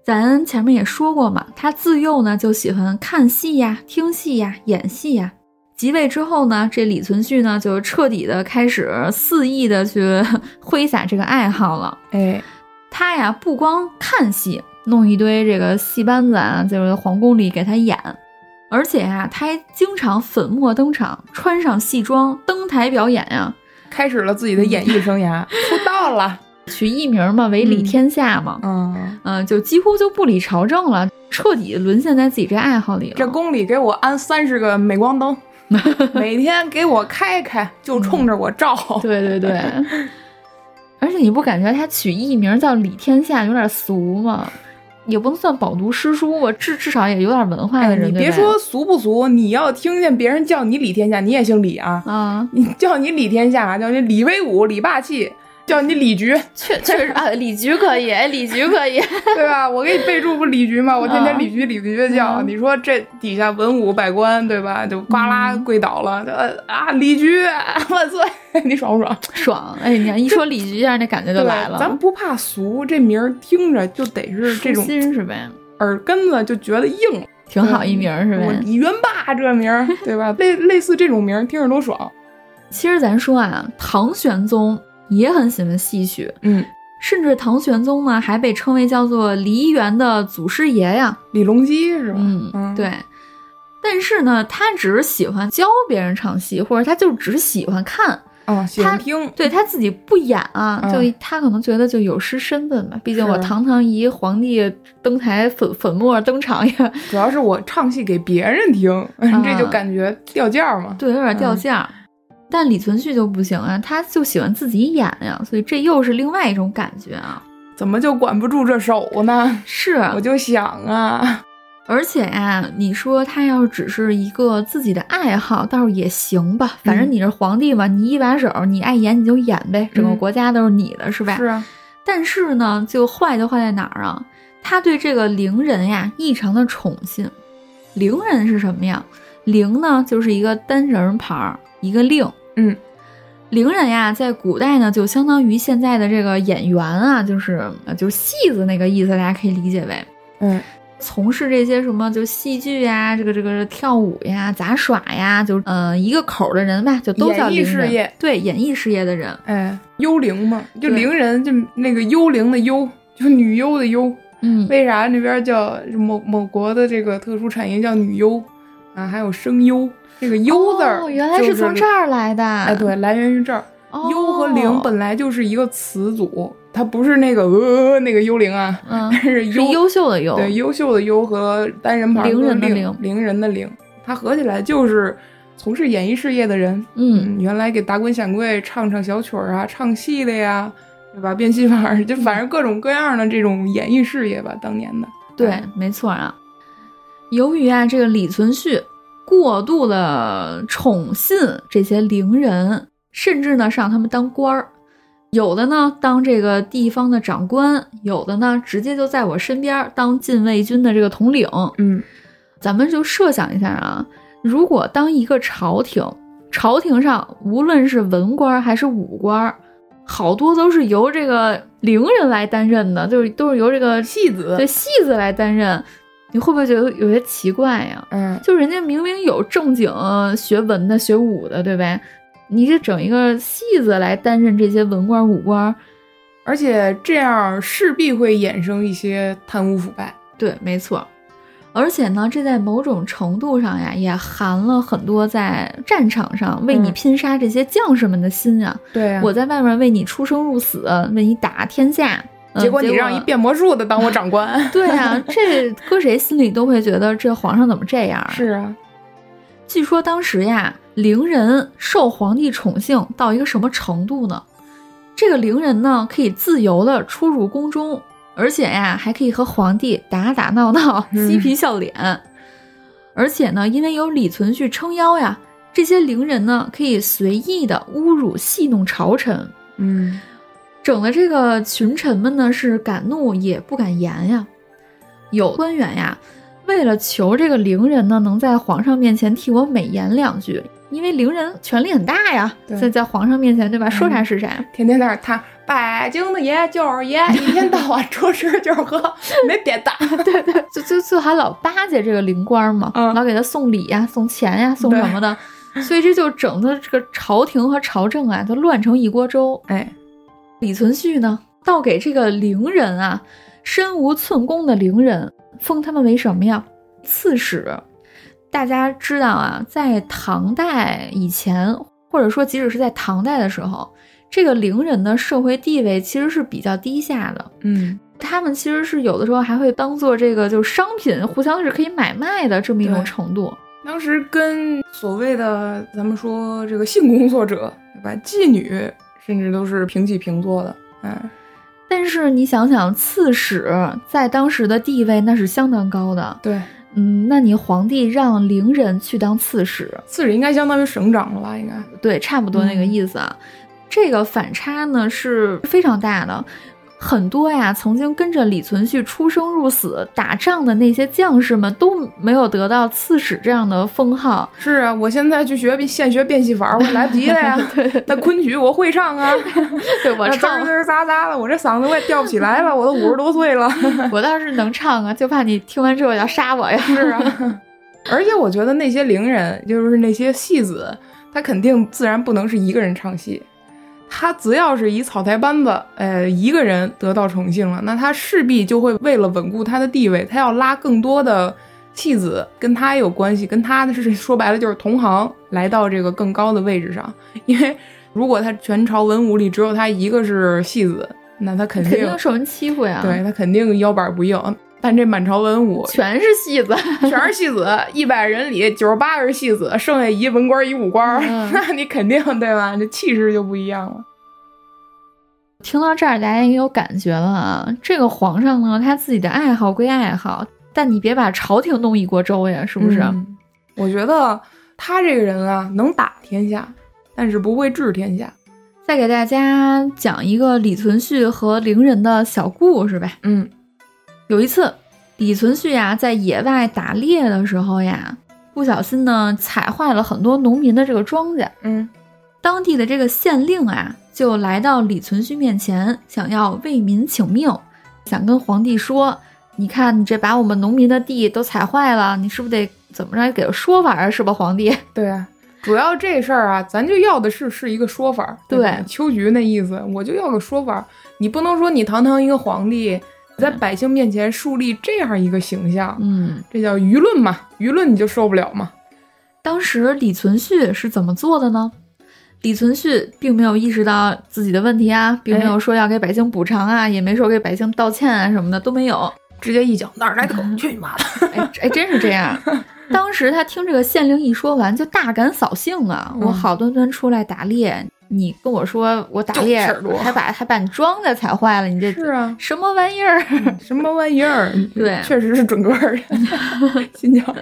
咱前面也说过嘛，他自幼呢就喜欢看戏呀、听戏呀、演戏呀。即位之后呢，这李存勖呢就彻底的开始肆意的去 挥洒这个爱好了。哎，他呀不光看戏，弄一堆这个戏班子啊，就是皇宫里给他演，而且呀他还经常粉墨登场，穿上戏装登台表演呀，开始了自己的演艺生涯，出道了。取艺名嘛为李天下嘛，嗯，嗯、就几乎就不理朝政了，彻底沦陷在自己这爱好里了。这宫里给我安三十个镁光灯，每天给我开开，就冲着我照。对对对，而且你不感觉他取艺名叫李天下有点俗吗？也不能算饱读诗书吧，至至少也有点文化的哎，人。你别说俗不俗，你要听见别人叫你李天下，你也姓李啊。啊，你叫你李天下，叫你李威武、李霸气，叫你李局，确确实啊，李局可以，哎李局可以，对吧？我给你备注不李局吗？我天天啊李局、李局的叫。嗯你说这底下文武百官，对吧？就呱啦跪倒了，呃啊，李局万岁！你爽不爽？爽！哎，你看一说李局一下，那感觉就来了。咱不怕俗，这名儿听着就得是这种心是呗，耳根子就觉得硬，挺好一名儿是呗。我李元霸这名儿，对吧？类类似这种名儿听着多爽。其实咱说啊，唐玄宗也很喜欢戏曲，嗯，甚至唐玄宗呢还被称为叫做梨园的祖师爷呀。李隆基是吧？嗯，对。但是呢，他只是喜欢教别人唱戏，或者他就只喜欢看，哦，喜欢他听。对他自己不演啊，嗯就他可能觉得就有失身份吧。毕竟我堂堂一皇帝登台粉粉墨登场呀主要是我唱戏给别人听，这就感觉掉价嘛。对有点掉价儿。但李存勖就不行啊，他就喜欢自己演呀，所以这又是另外一种感觉啊。怎么就管不住这手呢？是，我就想啊，而且呀、你说他要是只是一个自己的爱好，倒是也行吧。反正你是皇帝嘛，你一把手，你爱演你就演呗，整个嗯国家都是你的，是吧？是啊，但是呢，就坏就坏在哪儿啊？他对这个伶人呀异常的宠信。伶人是什么呀？伶呢就是一个单人旁儿，一个令。嗯，伶人呀，在古代呢，就相当于现在的这个演员啊，就是呃就是戏子那个意思，大家可以理解为。嗯。从事这些什么就戏剧呀、这个这个跳舞呀、杂耍呀，就呃一个口儿的人吧，就都叫伶人。事业。对演艺事业的人。哎，幽灵嘛，就对。伶人，就那个幽灵的幽，就女优的优。嗯，为啥那边叫某某国的这个特殊产业叫女优啊？还有声优，这个优字儿、哦，原来是从这。儿来的。哎，对，来源于这儿。哦幽和灵本来就是一个词组，它不是那个呃那个幽灵啊，嗯是是优优秀的优，对优秀的优和单人旁的伶伶伶人的灵，它合起来就是从事演艺事业的人。嗯，嗯，原来给达官显贵唱唱小曲儿啊，唱戏的呀，对吧？变戏法儿，就反正各种各样的这种演艺事业吧，当年的。对哎，没错啊。由于啊，这个李存勖过度的宠信这些伶人，甚至呢让他们当官儿，有的呢当这个地方的长官，有的呢直接就在我身边当禁卫军的这个统领。嗯。咱们就设想一下啊，如果当一个朝廷，朝廷上无论是文官儿还是武官儿，好多都是由这个伶人来担任的，就是都是由这个戏子。对戏子来担任，你会不会觉得有些奇怪呀？嗯，就人家明明有正经学文的、学武的，对呗？你这整一个戏子来担任这些文官武官，而且这样势必会衍生一些贪污腐败。对，没错。而且呢，这在某种程度上呀，也含了很多在战场上为你拼杀这些将士们的心啊。对呀、我在外面为你出生入死，为你打天下，嗯结果你让一变魔术的当我长官。对啊，这搁谁心里都会觉得这皇上怎么这样啊？是啊，据说当时呀，伶人受皇帝宠幸到一个什么程度呢？这个伶人呢，可以自由的出入宫中，而且呀，还可以和皇帝打打闹闹、嗯嬉皮笑脸。而且呢，因为有李存勖撑腰呀，这些伶人呢，可以随意的侮辱戏弄朝臣，嗯，整的这个群臣们呢是敢怒也不敢言呀。有官员呀，为了求这个伶人呢能在皇上面前替我美言两句，因为伶人权力很大呀，对在在皇上面前对吧，说啥嗯是啥。天天在那儿他北京的爷就是爷，一天到晚出吃就是喝，没别的。对对就就就还老巴结这个灵官嘛，嗯老给他送礼呀、送钱呀、送什么的，所以这就整的这个朝廷和朝政啊，都乱成一锅粥。哎，李存勖呢，倒给这个伶人啊，身无寸功的伶人，封他们为什么呀？刺史。大家知道啊，在唐代以前，或者说即使是在唐代的时候，这个伶人的社会地位其实是比较低下的。嗯，他们其实是有的时候还会当做这个就是商品，互相是可以买卖的这么一种程度。当时跟所谓的咱们说这个性工作者，对吧？妓女甚至都是平起平坐的。哎，但是你想想，刺史在当时的地位那是相当高的。对，嗯，那你皇帝让伶人去当刺史，刺史应该相当于省长了吧？应该。对，差不多那个意思啊。这个反差呢是非常大的。很多呀，曾经跟着李存勖出生入死打仗的那些将士们都没有得到刺史这样的封号。是啊，我现在去学现学变戏法，我来不及了呀。那昆曲我会唱啊，对我唱儿滋，儿喳喳的，我这嗓子我也吊不起来了，我都五十多岁了。我倒是能唱啊，就怕你听完之后要杀我呀。是啊，而且我觉得那些伶人，就是那些戏子，他肯定自然不能是一个人唱戏。他只要是以草台班子，呃，一个人得到宠幸了，那他势必就会为了稳固他的地位，他要拉更多的戏子跟他有关系，跟他的是说白了就是同行，来到这个更高的位置上。因为如果他全朝文武里只有他一个是戏子，那他肯肯定受人欺负呀。对他肯定腰板不硬。但这满朝文武全是戏子。全是戏子，一百人里九十八个是戏子，剩下一文官一武官，嗯 那你肯定对吧？这气势就不一样了。听到这儿，大家也有感觉了啊。这个皇上呢，他自己的爱好归爱好，但你别把朝廷弄一锅粥呀，是不是？嗯我觉得他这个人啊，能打天下，但是不会治天下。再给大家讲一个李存勖和伶人的小故事呗。嗯有一次，李存勖呀在野外打猎的时候呀，不小心呢踩坏了很多农民的这个庄稼。嗯当地的这个县令啊，就来到李存勖面前，想要为民请命，想跟皇帝说：“你看，你这把我们农民的地都踩坏了，你是不是得怎么着给个说法啊？是吧，皇帝？”对啊，主要这事儿啊，咱就要的是是一个说法。吧对秋菊那意思，我就要个说法。你不能说你堂堂一个皇帝，在百姓面前树立这样一个形象，嗯，这叫舆论嘛？舆论你就受不了嘛？当时李存勖是怎么做的呢？李存勖并没有意识到自己的问题啊，并没有说要给百姓补偿啊，也没说给百姓道歉啊什么的都没有。直接一脚哪儿来的狗，去你妈的！哎，哎，真是这样。当时他听这个县令一说完，就大感扫兴啊！嗯我好端端出来打猎，你跟我说我打猎还把还把你庄稼踩坏了，你这是啊，什么玩意儿？什么玩意儿？对确实是准个儿的，心讲。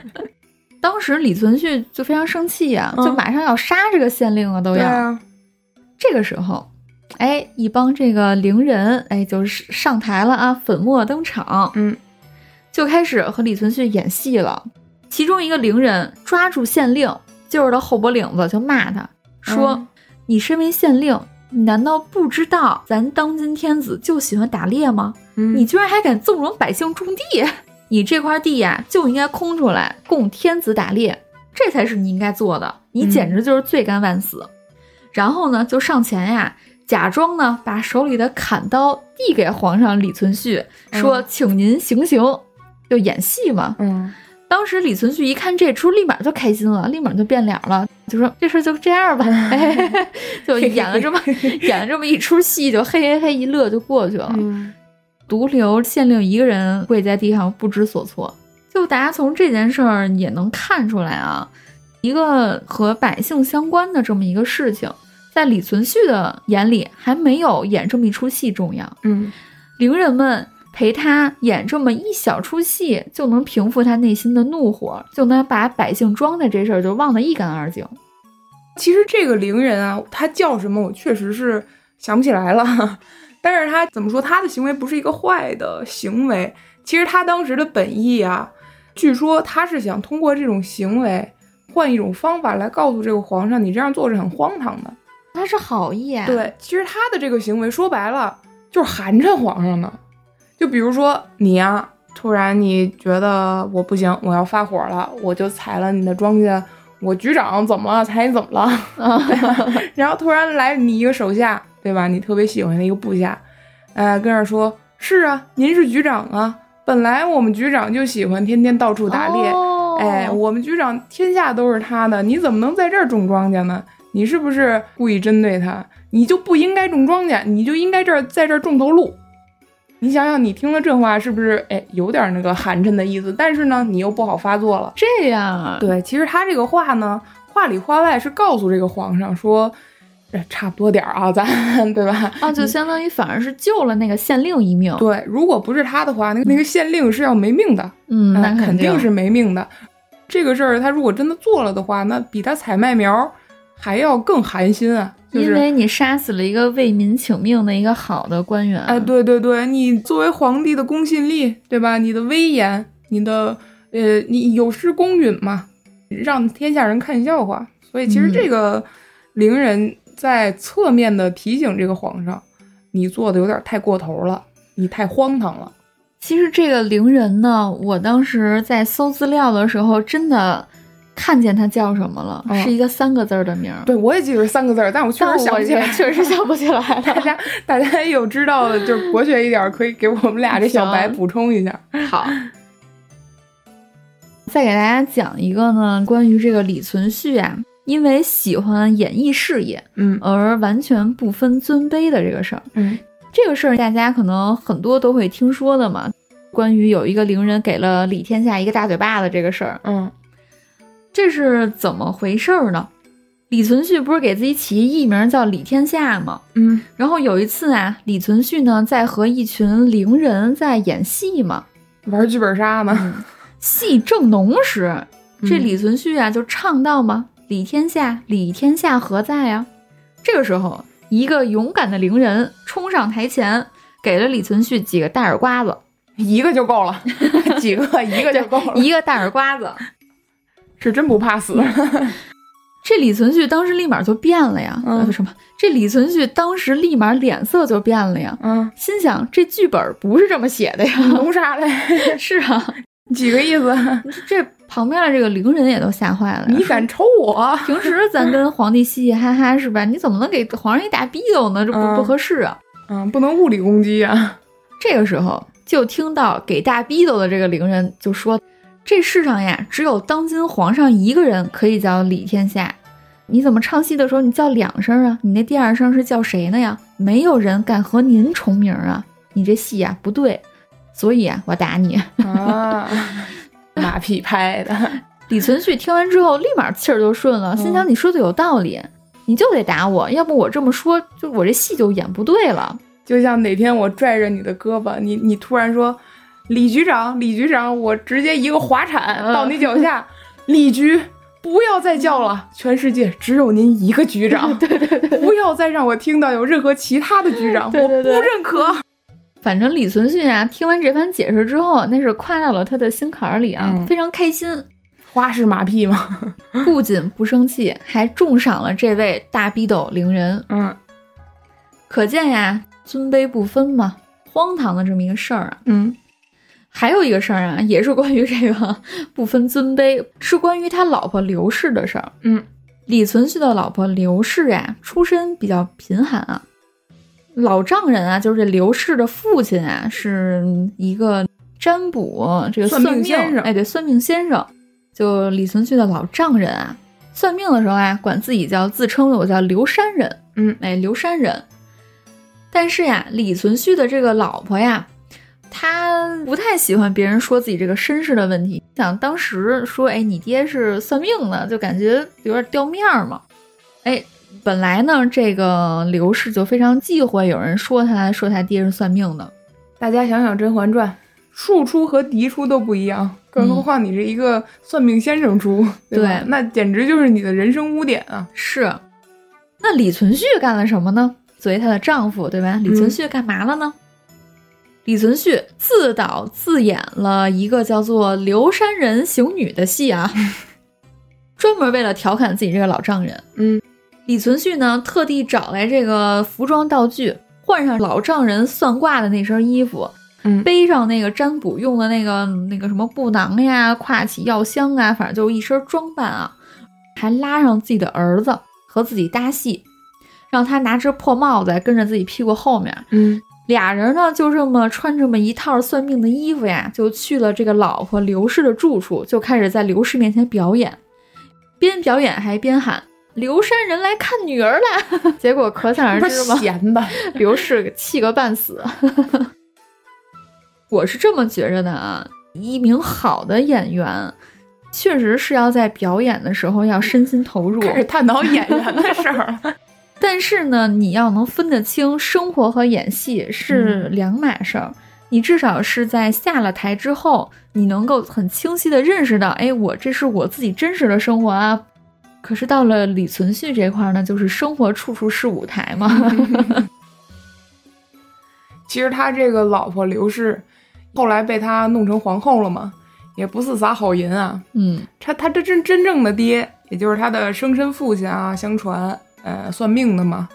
当时李存勖就非常生气呀、嗯就马上要杀这个县令啊，都要。这个时候，哎，一帮这个伶人，哎，就是上台了啊，粉墨登场，嗯，就开始和李存勖演戏了。其中一个伶人抓住县令，就是他后脖领子就骂他说：“嗯你身为县令，你难道不知道咱当今天子就喜欢打猎吗？嗯你居然还敢纵容百姓种地！你这块地呀、就应该空出来供天子打猎，这才是你应该做的。你嗯简直就是罪该万死。然后呢，就上前呀，假装呢把手里的砍刀递给皇上李存勖，说：“嗯请您行刑。”就演戏嘛。嗯，当时李存勖一看这出，立马就开心了，立马就变脸了，就说这事就这样吧，哎、就演了这么 演了这么一出戏，就嘿嘿嘿一乐就过去了。嗯独留县令一个人跪在地上不知所措。就大家从这件事儿也能看出来啊，一个和百姓相关的这么一个事情，在李存勖的眼里还没有演这么一出戏重要。嗯伶人们陪他演这么一小出戏，就能平复他内心的怒火，就能把百姓装的这事儿就忘得一干二净。其实这个伶人啊，他叫什么，我确实是想不起来了。但是他怎么说，他的行为不是一个坏的行为。其实他当时的本意啊，据说他是想通过这种行为，换一种方法来告诉这个皇上，你这样做是很荒唐的。他是好意啊，对，其实他的这个行为说白了就是寒碜皇上的。就比如说你呀、突然你觉得我不行，我要发火了，我就踩了你的庄稼，我局长怎么了？踩你怎么了？然后突然来你一个手下，对吧？你特别喜欢的一个部下，呃，跟这儿说：“是啊，您是局长啊。本来我们局长就喜欢天天到处打猎，哦哎，我们局长天下都是他的，你怎么能在这儿种庄稼呢？你是不是故意针对他？你就不应该种庄稼，你就应该这儿在这儿种头鹿。你想想，你听了这话是不是哎有点那个寒碜的意思？但是呢，你又不好发作了。这样啊，对，其实他这个话呢，话里话外是告诉这个皇上说，哎，差不多点儿啊，咱对吧？啊，就相当于反而是救了那个县令一命。对，如果不是他的话，那个那个县令是要没命的。嗯，那嗯肯定定是没命的。这个事儿他如果真的做了的话，那比他采麦苗还要更寒心啊！就是，因为你杀死了一个为民请命的一个好的官员。哎，对对对，你作为皇帝的公信力，对吧？你的威严，你的呃，你有失公允嘛，让天下人看笑话。所以其实嗯这个伶人在侧面的提醒这个皇上，你做的有点太过头了，你太荒唐了。其实这个伶人呢，我当时在搜资料的时候，真的看见他叫什么了，嗯是一个三个字儿的名儿。对我也记得是三个字儿，但我确实想不起来，确实想不起来了。大家大家有知道的，就是博学一点儿，可以给我们俩这小白补充一下。好，再给大家讲一个呢，关于这个李存勖啊，因为喜欢演艺事业嗯而完全不分尊卑的这个事儿。嗯这个事儿大家可能很多都会听说的嘛，关于有一个伶人给了李天下一个大嘴巴子这个事儿，嗯这是怎么回事儿呢？李存勖不是给自己起一艺名叫李天下吗？嗯然后有一次啊，李存勖呢在和一群伶人在演戏嘛，玩剧本杀呢。戏正浓时，这嗯李存勖啊就唱到嘛：“李天下，李天下何在呀？”这个时候，一个勇敢的伶人冲上台前，给了李存勖几个大耳刮子，一个就够了，几个一个就够了，一个大耳刮子。是真不怕死。这李存勖当时立马就变了呀，嗯呃什么？这李存勖当时立马脸色就变了呀，嗯，心想这剧本不是这么写的呀。弄啥嘞？是啊，几个意思？这旁边的这个伶人也都吓坏了。你敢抽我？平时咱跟皇帝嘻嘻哈哈是吧？你怎么能给皇上一大逼斗呢？这不嗯不合适啊！嗯，不能物理攻击啊。这个时候就听到给大逼斗的这个伶人就说：“这世上呀，只有当今皇上一个人可以叫李天下。你怎么唱戏的时候你叫两声啊？你那第二声是叫谁呢呀？没有人敢和您重名啊！你这戏呀不对，所以啊，我打你。”啊，马屁拍的。李存勖听完之后，立马气儿就顺了，心想：“你说的有道理，你就得打我，要不我这么说，就我这戏就演不对了。就像哪天我拽着你的胳膊，你你突然说李局长，李局长，我直接一个滑铲嗯到你脚下，李局。不要再叫了，全世界只有您一个局长。对对对，不要再让我听到有任何其他的局长，对对对我不认可。”反正李存勖啊，听完这番解释之后，那是夸到了他的心坎儿里啊，嗯非常开心，花式马屁嘛，不仅不生气，还重赏了这位大逼斗伶人。嗯可见呀，尊卑不分嘛，荒唐的这么一个事儿啊。嗯还有一个事儿啊，也是关于这个不分尊卑，是关于他老婆刘氏的事儿。嗯李存勖的老婆刘氏啊，出身比较贫寒啊。老丈人啊，就是这刘氏的父亲啊，是一个占卜这个算算命先生哎，对，算命先生，就李存勖的老丈人啊，算命的时候啊，管自己叫自称为我叫刘山人，嗯，哎，刘山人。但是呀，李存勖的这个老婆呀，她不太喜欢别人说自己这个身世的问题。想当时说，哎，你爹是算命的，就感觉有点掉面儿嘛。哎，本来呢，这个刘氏就非常忌讳有人说他说他爹是算命的。大家想想《甄嬛传》，庶出和嫡出都不一样，更何况你是一个算命先生出，对吧？对那简直就是你的人生污点啊！是，那李存勖干了什么呢？作为她的丈夫，对吧？李存勖干嘛了呢？李存勖自导自演了一个叫做《刘山人行女》的戏啊，专门为了调侃自己这个老丈人。嗯，李存勖呢，特地找来这个服装道具，换上老丈人算卦的那身衣服，嗯背上那个占卜用的那个那个什么布囊呀，挎起药箱啊，反正就一身装扮啊，还拉上自己的儿子和自己搭戏，让他拿只破帽子跟着自己屁股后面。嗯，俩人呢就这么穿这么一套算命的衣服呀，就去了这个老婆刘氏的住处，就开始在刘氏面前表演，边表演还边喊。刘山人来看女儿了！结果可想而知嘛，闲吧，刘氏给气个半死。我是这么觉着的啊，一名好的演员，确实是要在表演的时候要身心投入，开始探讨演员的事儿了。但是呢，你要能分得清生活和演戏是两码事儿。你至少是在下了台之后，你能够很清晰的认识到，哎，我这是我自己真实的生活啊。可是到了李存勖这块儿呢，就是生活处处是舞台嘛。其实他这个老婆刘氏，后来被他弄成皇后了嘛，也不是啥好人啊。嗯他他这真真正的爹，也就是他的生身父亲啊，相传呃算命的嘛。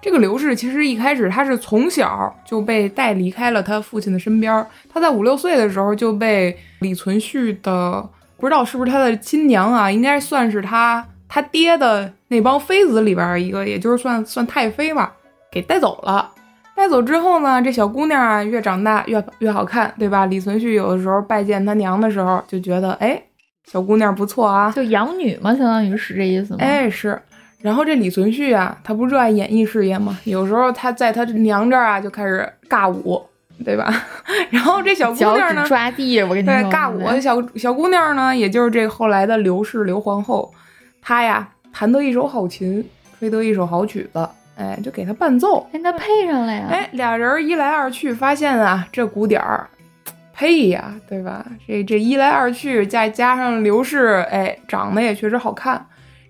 这个刘氏其实一开始他是从小就被带离开了他父亲的身边儿，他在五六岁的时候就被李存勖的不知道是不是他的亲娘啊，应该算是他他爹的那帮妃子里边一个，也就是算算太妃吧，给带走了。带走之后呢，这小姑娘啊越长大越越好看，对吧？李存勖有的时候拜见他娘的时候，就觉得哎，小姑娘不错啊，就养女嘛，相当于是这意思吗？，哎是。然后这李存勖啊，他不热爱演艺事业吗？有时候他在他娘这儿啊就开始尬舞，对吧？然后这小姑脚娘呢趾，抓地，我跟你对，尬舞小小姑娘呢，也就是这后来的刘氏刘皇后，她呀弹得一手好琴，吹得一手好曲子，哎，就给她伴奏。哎，那配上了呀。哎，俩人一来二去，发现啊，这鼓点儿 配呀，对吧？这这一来二去，再加上刘氏，哎，长得也确实好看。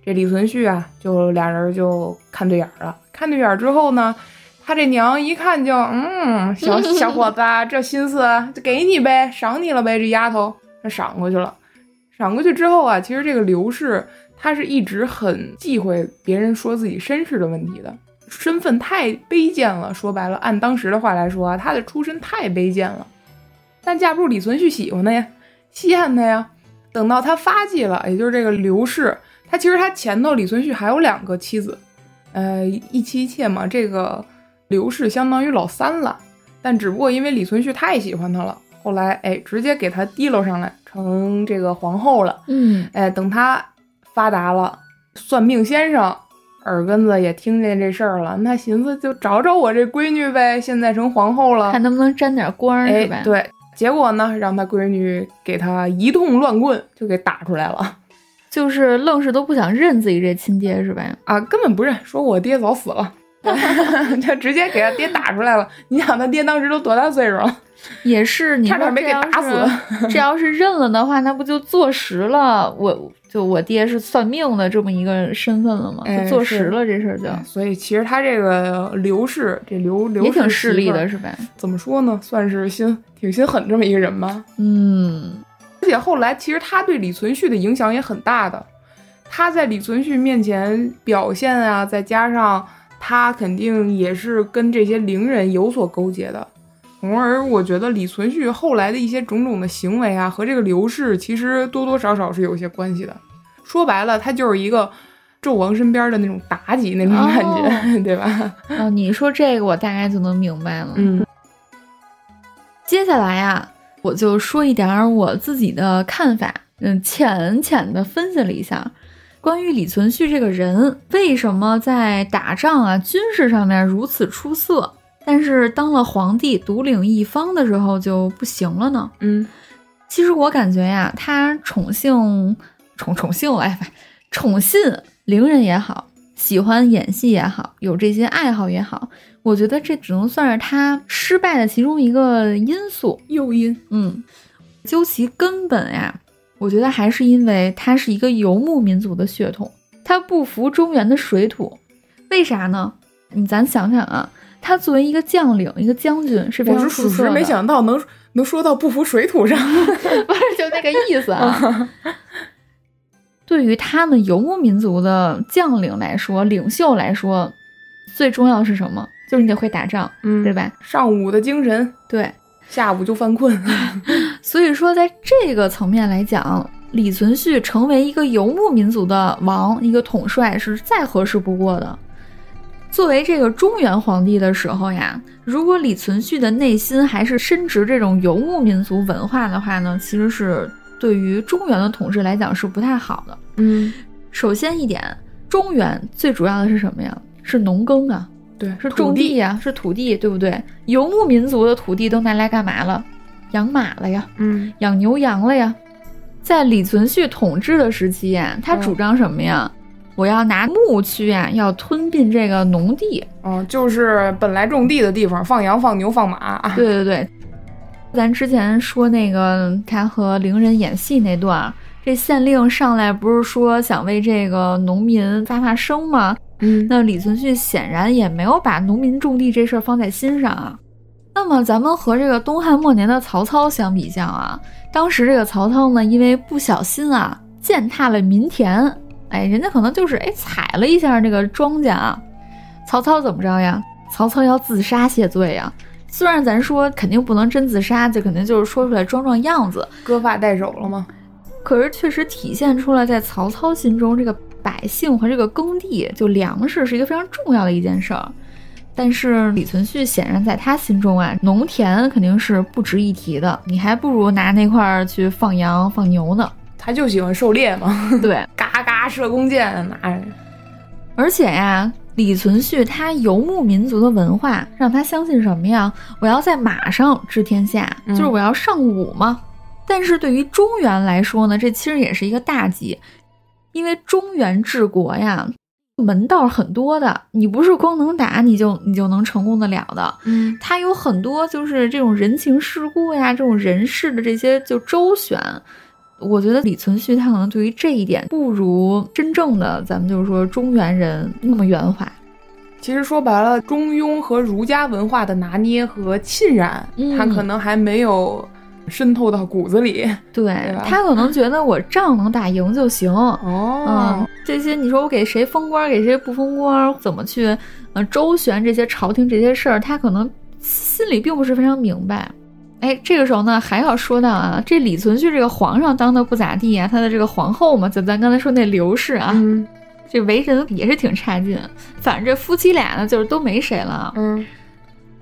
这李存勖啊，就俩人就看对眼了。看对眼之后呢，他这娘一看就，嗯，小 小伙子啊，这心思就给你呗，赏你了呗，这丫头，那赏过去了。赏过去之后啊，其实这个刘氏他是一直很忌讳别人说自己身世的问题的。身份太卑贱了，说白了，按当时的话来说啊，他的出身太卑贱了。但架不住李存勖喜欢他呀，稀罕他呀。等到他发迹了，也就是这个刘氏，他其实他前头李存勖还有两个妻子，呃，一妻一妾嘛。这个刘氏相当于老三了，但只不过因为李存勖太喜欢她了，后来哎，直接给他提溜上来成这个皇后了。嗯，哎，等他发达了，算命先生耳根子也听见这事儿了，那寻思就找找我这闺女呗，现在成皇后了看，能不能沾点光儿，是吧哎，？对，结果呢，让他闺女给他一通乱棍，就给打出来了就是愣是都不想认自己这亲爹，是吧？啊，根本不认，说我爹早死了。就直接给他爹打出来了。你想他爹当时都多大岁数了？也是，你差点没给打死这要是认了的话，那不就坐实了我就我爹是算命的这么一个身份了吗？坐实了这事儿就，所以其实他这个刘氏，这刘刘也挺势利的，是吧？怎么说呢？算是心挺心狠这么一个人吧。嗯，而且后来其实他对李存勖的影响也很大的，他在李存勖面前表现啊，再加上他肯定也是跟这些伶人有所勾结的，从而我觉得李存勖后来的一些种种的行为啊，和这个刘氏其实多多少少是有些关系的。说白了，他就是一个纣王身边的那种妲己那种感觉，对吧？哦，你说这个我大概就能明白了。嗯接下来呀、我就说一点我自己的看法，嗯，浅浅的分析了一下关于李存勖这个人为什么在打仗啊、军事上面如此出色，但是当了皇帝独领一方的时候就不行了呢？嗯，其实我感觉呀，他宠幸宠宠幸哎，宠信伶人也好。喜欢演戏也好，有这些爱好也好，我觉得这只能算是他失败的其中一个因素诱因。嗯，究其根本呀，我觉得还是因为他是一个游牧民族的血统，他不服中原的水土。为啥呢？你咱想想啊，他作为一个将领，一个将军是非常出色的。没想到能能说到不服水土上，不是就那个意思啊。对于他们游牧民族的将领来说，领袖来说，最重要是什么？就是你得会打仗，嗯，对吧？上午的精神，对，下午就犯困。所以说，在这个层面来讲，李存勖成为一个游牧民族的王，一个统帅是再合适不过的。作为这个中原皇帝的时候呀，如果李存勖的内心还是深植这种游牧民族文化的话呢，其实是。对于中原的统治来讲是不太好的。嗯，首先一点，中原最主要的是什么呀？是农耕啊，对，是种地呀，是土地，对不对？游牧民族的土地都拿来干嘛了？养马了呀，嗯，养牛羊了呀。在李存勖统治的时期呀，他主张什么呀？我要拿牧区啊，要吞并这个农地。嗯，就是本来种地的地方，放羊、放牛、放马。对对对。咱之前说那个他和伶人演戏那段，这县令上来不是说想为这个农民发发声吗？嗯，那李存勖显然也没有把农民种地这事儿放在心上啊。那么咱们和这个东汉末年的曹操相比较啊，当时这个曹操呢，因为不小心啊践踏了民田，哎，人家可能就是哎踩了一下这个庄稼啊，曹操怎么着呀？曹操要自杀谢罪呀。虽然咱说肯定不能真自杀，这肯定就是说出来装装样子，割发带走了吗？可是确实体现出了，在曹操心中，这个百姓和这个耕地，就粮食是一个非常重要的一件事儿。但是李存勖显然在他心中啊，农田肯定是不值一提的，你还不如拿那块儿去放羊放牛呢。他就喜欢狩猎嘛，对，嘎嘎射弓箭拿着。而且呀。李存勖他游牧民族的文化让他相信什么呀？我要在马上治天下，就是我要上武嘛。但是对于中原来说呢，这其实也是一个大忌，因为中原治国呀，门道很多的，你不是光能打你就你就能成功的了的。嗯，他有很多就是这种人情世故呀，这种人事的这些就周旋。我觉得李存勖他可能对于这一点不如真正的咱们就是说中原人那么圆滑。其实说白了，中庸和儒家文化的拿捏和浸染，他可能还没有渗透到骨子里。对他可能觉得我仗能打赢就行。哦，嗯，这些你说我给谁封官，给谁不封官，怎么去呃周旋这些朝廷这些事儿，他可能心里并不是非常明白。哎，这个时候呢，还要说到啊，这李存勖这个皇上当的不咋地啊，他的这个皇后嘛，就咱刚才说那刘氏啊，这为人也是挺差劲。反正这夫妻俩呢，就是都没谁了。嗯，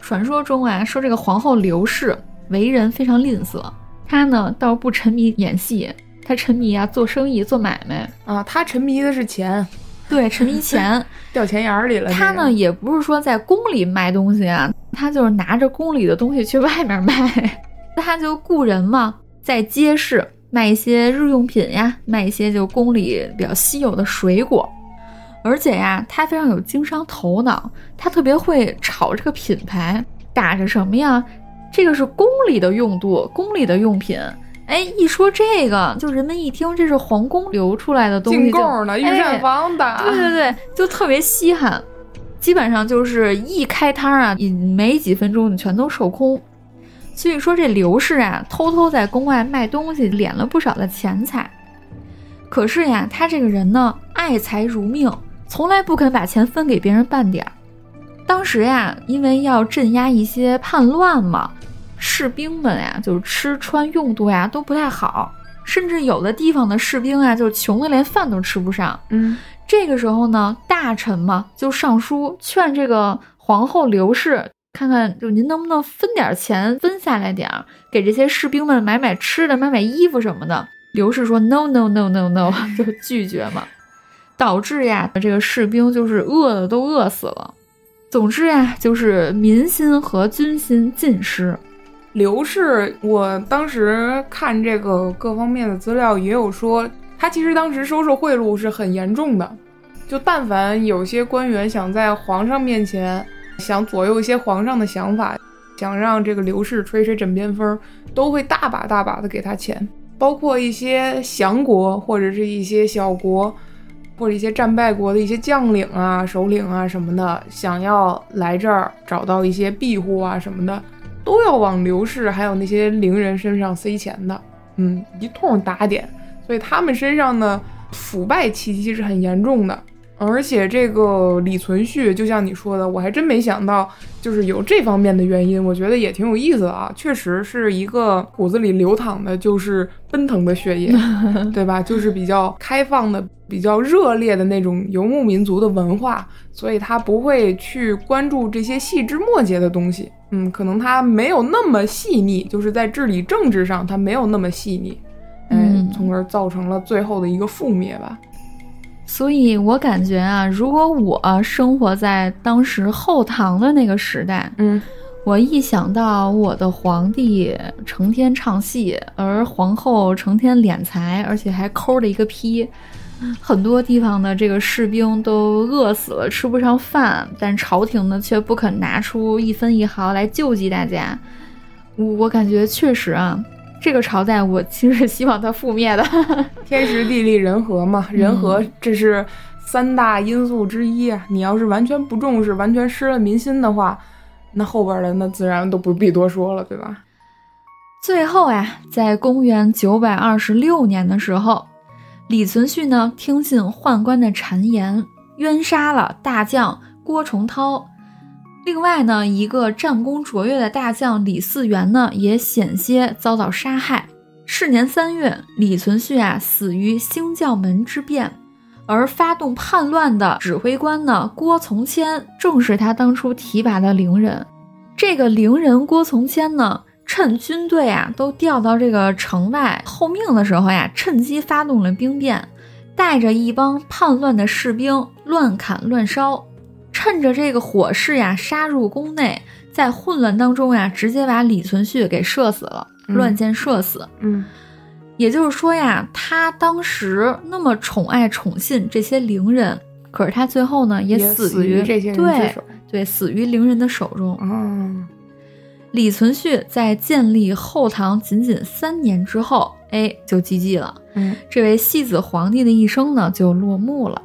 传说中啊，说这个皇后刘氏为人非常吝啬，她呢倒不沉迷演戏，她沉迷啊做生意做买卖啊，她沉迷的是钱。对，沉迷钱，掉钱眼里了。他呢，也不是说在宫里卖东西啊，他就是拿着宫里的东西去外面卖。他就雇人嘛，在街市卖一些日用品呀，卖一些就宫里比较稀有的水果。而且呀，他非常有经商头脑，他特别会炒这个品牌，打着什么呀？这个是宫里的用度，宫里的用品。哎，一说这个，就人们一听这是皇宫流出来的东西，进贡的御膳房的，对对对，就特别稀罕。基本上就是一开摊儿啊，没几分钟就全都售空。所以说这刘氏啊，偷偷在宫外卖东西，敛了不少的钱财。可是呀，他这个人呢，爱财如命，从来不肯把钱分给别人半点儿。当时呀，因为要镇压一些叛乱嘛。士兵们呀，就是吃穿用度呀都不太好，甚至有的地方的士兵啊，就是穷的连饭都吃不上。嗯，这个时候呢，大臣嘛就上书劝这个皇后刘氏看看就您能不能分点钱分下来点儿，给这些士兵们买买吃的，买买衣服什么的。刘氏说 no no no no no，就拒绝嘛，导致呀这个士兵就是饿的都饿死了。总之呀，就是民心和军心尽失。刘氏，我当时看这个各方面的资料也有说，他其实当时收受贿赂是很严重的。就但凡有些官员想在皇上面前想左右一些皇上的想法，想让这个刘氏吹吹枕边风，都会大把大把的给他钱。包括一些降国或者是一些小国，或者一些战败国的一些将领啊、首领啊什么的，想要来这儿找到一些庇护啊什么的，都要往刘氏还有那些伶人身上塞钱的。嗯，一通打点，所以他们身上呢腐败气息是很严重的。而且这个李存勖，就像你说的，我还真没想到，就是有这方面的原因。我觉得也挺有意思的啊，确实是一个骨子里流淌的，就是奔腾的血液，对吧？就是比较开放的、比较热烈的那种游牧民族的文化，所以他不会去关注这些细枝末节的东西。嗯，可能他没有那么细腻，就是在治理政治上他没有那么细腻，嗯，从而造成了最后的一个覆灭吧。所以我感觉啊，如果我生活在当时后唐的那个时代，嗯，我一想到我的皇帝成天唱戏，而皇后成天敛财，而且还抠了一个批，很多地方的这个士兵都饿死了，吃不上饭，但朝廷呢却不肯拿出一分一毫来救济大家，我我感觉确实啊。这个朝代，我其实希望它覆灭的。天时地利人和嘛，人和这是三大因素之一。你要是完全不重视，完全失了民心的话，那后边的那自然都不必多说了，对吧？最后呀，在公元九百二十六年的时候，李存勖呢听信宦官的谗言，冤杀了大将郭崇韬。另外呢，一个战功卓越的大将李嗣源呢，也险些遭到杀害。是年三月，李存勖啊死于兴教门之变，而发动叛乱的指挥官呢，郭从谦正是他当初提拔的伶人。这个伶人郭从谦呢，趁军队啊都调到这个城外候命的时候呀，趁机发动了兵变，带着一帮叛乱的士兵乱砍乱烧。趁着这个火势呀，杀入宫内，在混乱当中呀，直接把李存勖给射死了，乱箭射死。嗯，也就是说呀，他当时那么宠爱宠信这些伶人，可是他最后呢，也死于这些人之手，对，死于伶人的手中。嗯，李存勖在建立后唐仅仅三年之后，哎，就继继了。嗯，这位戏子皇帝的一生呢，就落幕了。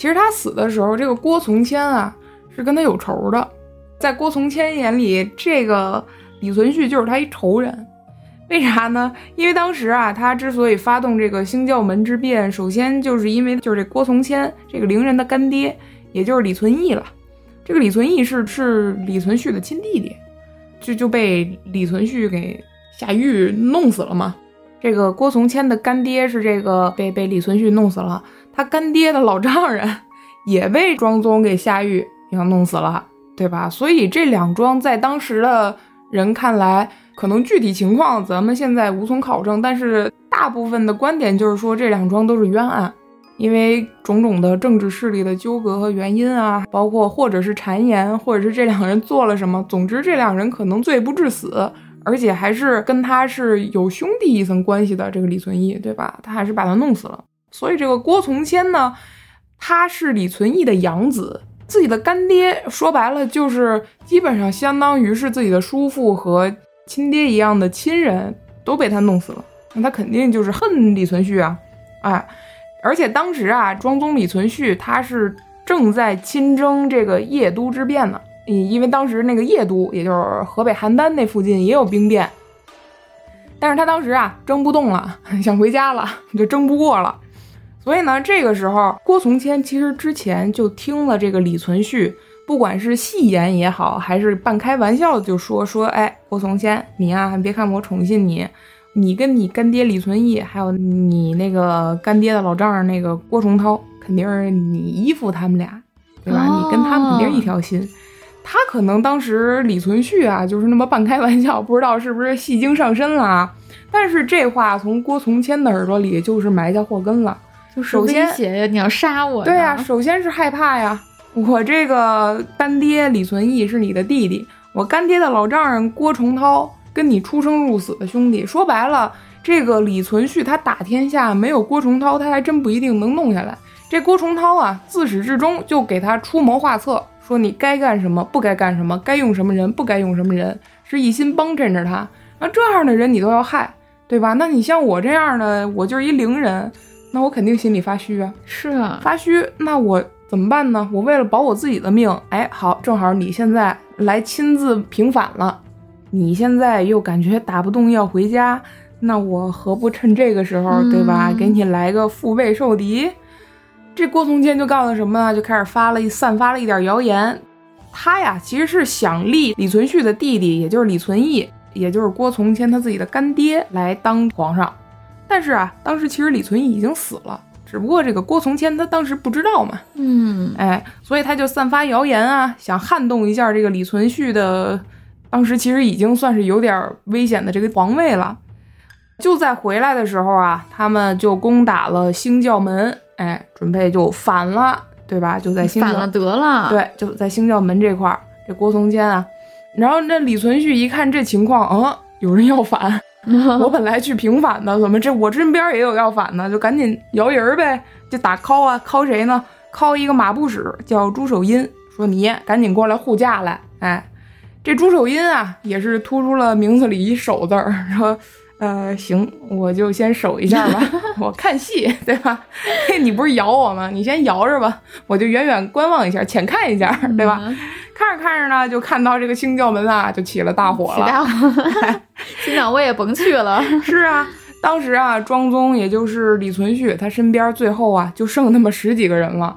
其实他死的时候，这个郭从谦啊是跟他有仇的，在郭从谦眼里，这个李存勖就是他一仇人。为啥呢？因为当时啊，他之所以发动这个兴教门之变，首先就是因为就是这郭从谦这个伶人的干爹，也就是李存义了。这个李存义是是李存勖的亲弟弟，就就被李存勖给下狱弄死了嘛。这个郭从谦的干爹是这个被被李存勖弄死了。他干爹的老丈人也被庄宗给下狱，要弄死了，对吧？所以这两桩在当时的人看来，可能具体情况咱们现在无从考证，但是大部分的观点就是说这两桩都是冤案，因为种种的政治势力的纠葛和原因啊，包括或者是谗言，或者是这两人做了什么，总之这两人可能罪不至死，而且还是跟他是有兄弟一层关系的这个李存义，对吧？他还是把他弄死了。所以这个郭从谦呢，他是李存义的养子，自己的干爹说白了就是基本上相当于是自己的叔父和亲爹一样的亲人都被他弄死了，那他肯定就是恨李存勖啊，哎，而且当时啊，庄宗李存勖他是正在亲征这个邺都之变呢，因为当时那个邺都也就是河北邯郸那附近也有兵变，但是他当时啊争不动了，想回家了，就争不过了。所以呢，这个时候郭从谦其实之前就听了这个李存勖，不管是戏言也好，还是半开玩笑的就说说，哎，郭从谦，你啊，别看我宠信你，你跟你干爹李存义，还有你那个干爹的老丈人那个郭崇韬，肯定是你依附他们俩，对吧？你跟他们肯定一条心。他可能当时李存勖啊，就是那么半开玩笑，不知道是不是戏精上身了啊。但是这话从郭从谦的耳朵里就是埋下祸根了，就是首先威胁呀，你要杀我呀。对呀、首先是害怕呀，我这个干爹李存义是你的弟弟，我干爹的老丈人郭崇韬跟你出生入死的兄弟，说白了，这个李存勖他打天下没有郭崇韬，他还真不一定能弄下来。这郭崇韬啊，自始至终就给他出谋划策，说你该干什么，不该干什么，该用什么人，不该用什么人，是一心帮衬着他。那这样的人你都要害，对吧？那你像我这样的，我就是一伶人，那我肯定心里发虚啊。是啊，发虚，那我怎么办呢？我为了保我自己的命，哎，好，正好你现在来亲自平反了，你现在又感觉打不动要回家，那我何不趁这个时候，嗯对吧？给你来个腹背受敌。这郭从谦就干了什么呢？就开始发了一散发了一点谣言，他呀其实是想立李存勖的弟弟，也就是李存义，也就是郭从谦他自己的干爹来当皇上。但是啊，当时其实李存义已经死了，只不过这个郭从谦他当时不知道嘛，嗯，哎，所以他就散发谣言啊，想撼动一下这个李存勖的，当时其实已经算是有点危险的这个皇位了。就在回来的时候啊，他们就攻打了兴教门，哎，准备就反了，对吧？就在兴教反了得了。，对，就在兴教门这块儿，这郭从谦啊，然后那李存勖一看这情况，嗯，有人要反，我本来去平反的，怎么这我身边也有要反的，就赶紧摇人儿呗，就打 call 啊，call 谁呢？call 一个马步使叫朱守殷，说你赶紧过来护驾来。哎，这朱守殷啊，也是突出了名字里一守字儿，说。呃，行，我就先守一下吧，我看戏，对吧？嘿，你不是咬我吗？你先摇着吧，我就远远观望一下，浅看一下，对吧？嗯看着看着呢，就看到这个清教门啊，就起了大火了。起大火，心想我也甭去了。是啊，当时啊，庄宗也就是李存勖，他身边最后啊就剩那么十几个人了。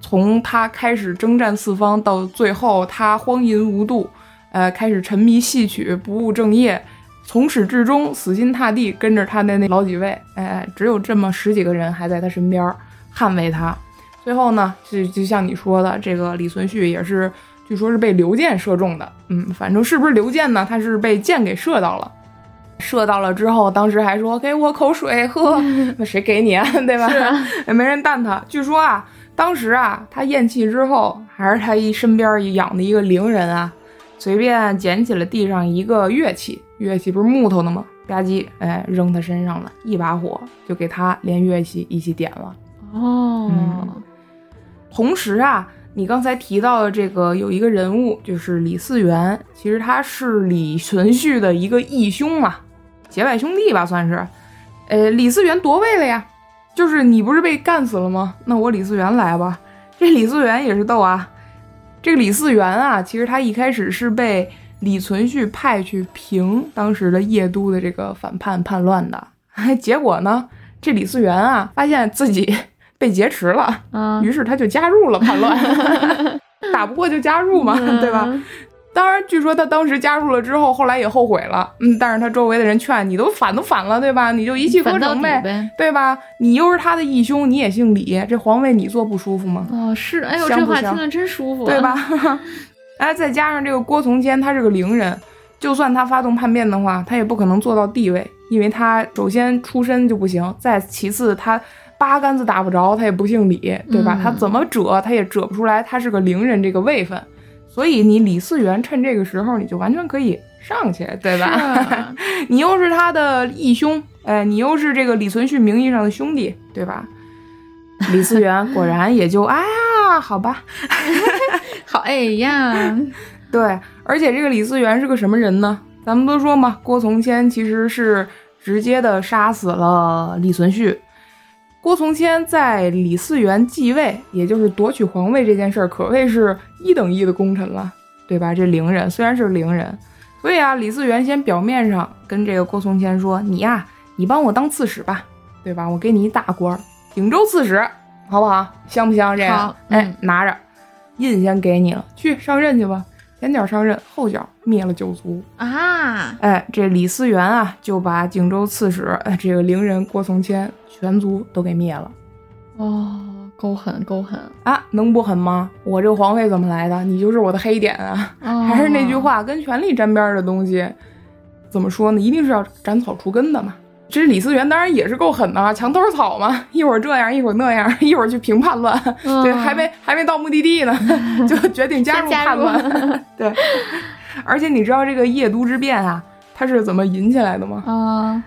从他开始征战四方，到最后他荒淫无度，呃，开始沉迷戏曲，不务正业，从始至终死心塌地跟着他的那老几位，哎，只有这么十几个人还在他身边捍卫他。最后呢，就就像你说的，这个李存勖也是，据说是被刘建射中的。嗯，反正是不是刘建呢？他是被箭给射到了。射到了之后，当时还说给我口水喝，那谁给你啊？对吧？也 没人弹他。据说啊，当时啊，他咽气之后，还是他一身边养的一个伶人啊，随便捡起了地上一个乐器，乐器不是木头的吗？吧唧，哎，扔他身上了，一把火就给他连乐器一起点了。哦，嗯同时啊，你刚才提到的这个有一个人物，就是李嗣源，其实他是李存勖的一个义兄嘛，结拜兄弟吧，算是。呃，李嗣源夺位了呀，就是你不是被干死了吗？那我李嗣源来吧。这李嗣源也是逗啊，这个李嗣源啊，其实他一开始是被李存勖派去平当时的邺都的这个反叛叛乱的，结果呢，这李嗣源啊，发现自己被劫持了。嗯，于是他就加入了叛乱 打不过就加入嘛，对吧？当然，据说他当时加入了之后，后来也后悔了，嗯，但是他周围的人劝你都反都反了，对吧？你就一气呵成呗，呗。对吧？你又是他的义兄，你也姓李，这皇位你坐不舒服吗？哦，是，哎呦，这话听着真舒服，对？吧？哎，再加上这个郭从谦，他是个伶人，就算他发动叛变的话，他也不可能做到帝位，因为他首先出身就不行，再其次他八竿子打不着，他也不姓李，对吧？嗯他怎么折他也折不出来，他是个伶人这个位分，所以你李嗣源趁这个时候，你就完全可以上去，对吧？吧？你又是他的义兄，哎，你又是这个李存勖名义上的兄弟，对吧？李嗣源 果然也就哎呀，好吧，好，哎呀，对，而且这个李嗣源是个什么人呢？咱们都说嘛，郭从谦其实是直接的杀死了李存勖。郭从谦在李嗣源继位，也就是夺取皇位这件事儿，可谓是一等一的功臣了，对吧？这伶人虽然是伶人，所以啊，李嗣源先表面上跟这个郭从谦说：“你呀、你帮我当刺史吧，对吧？我给你一大官儿，颍州刺史，好不好？香不香？这个好，哎嗯，拿着，印先给你了，去上任去吧。前脚上任，后脚灭了九族。啊，哎，这李嗣源啊，就把荆州刺史，哎，这个伶人郭从谦全族都给灭了。哦，够狠够狠啊，能不狠吗？我这个皇位怎么来的？你就是我的黑点啊！还是那句话，跟权力沾边的东西，怎么说呢？一定是要斩草除根的嘛。这李思源当然也是够狠的，墙头草嘛，一会儿这样，一会儿那样，一会儿去平叛乱，对，还没还没到目的地呢，就决定加入叛乱。对，而且你知道这个夜都之变啊，它是怎么引起来的吗？啊。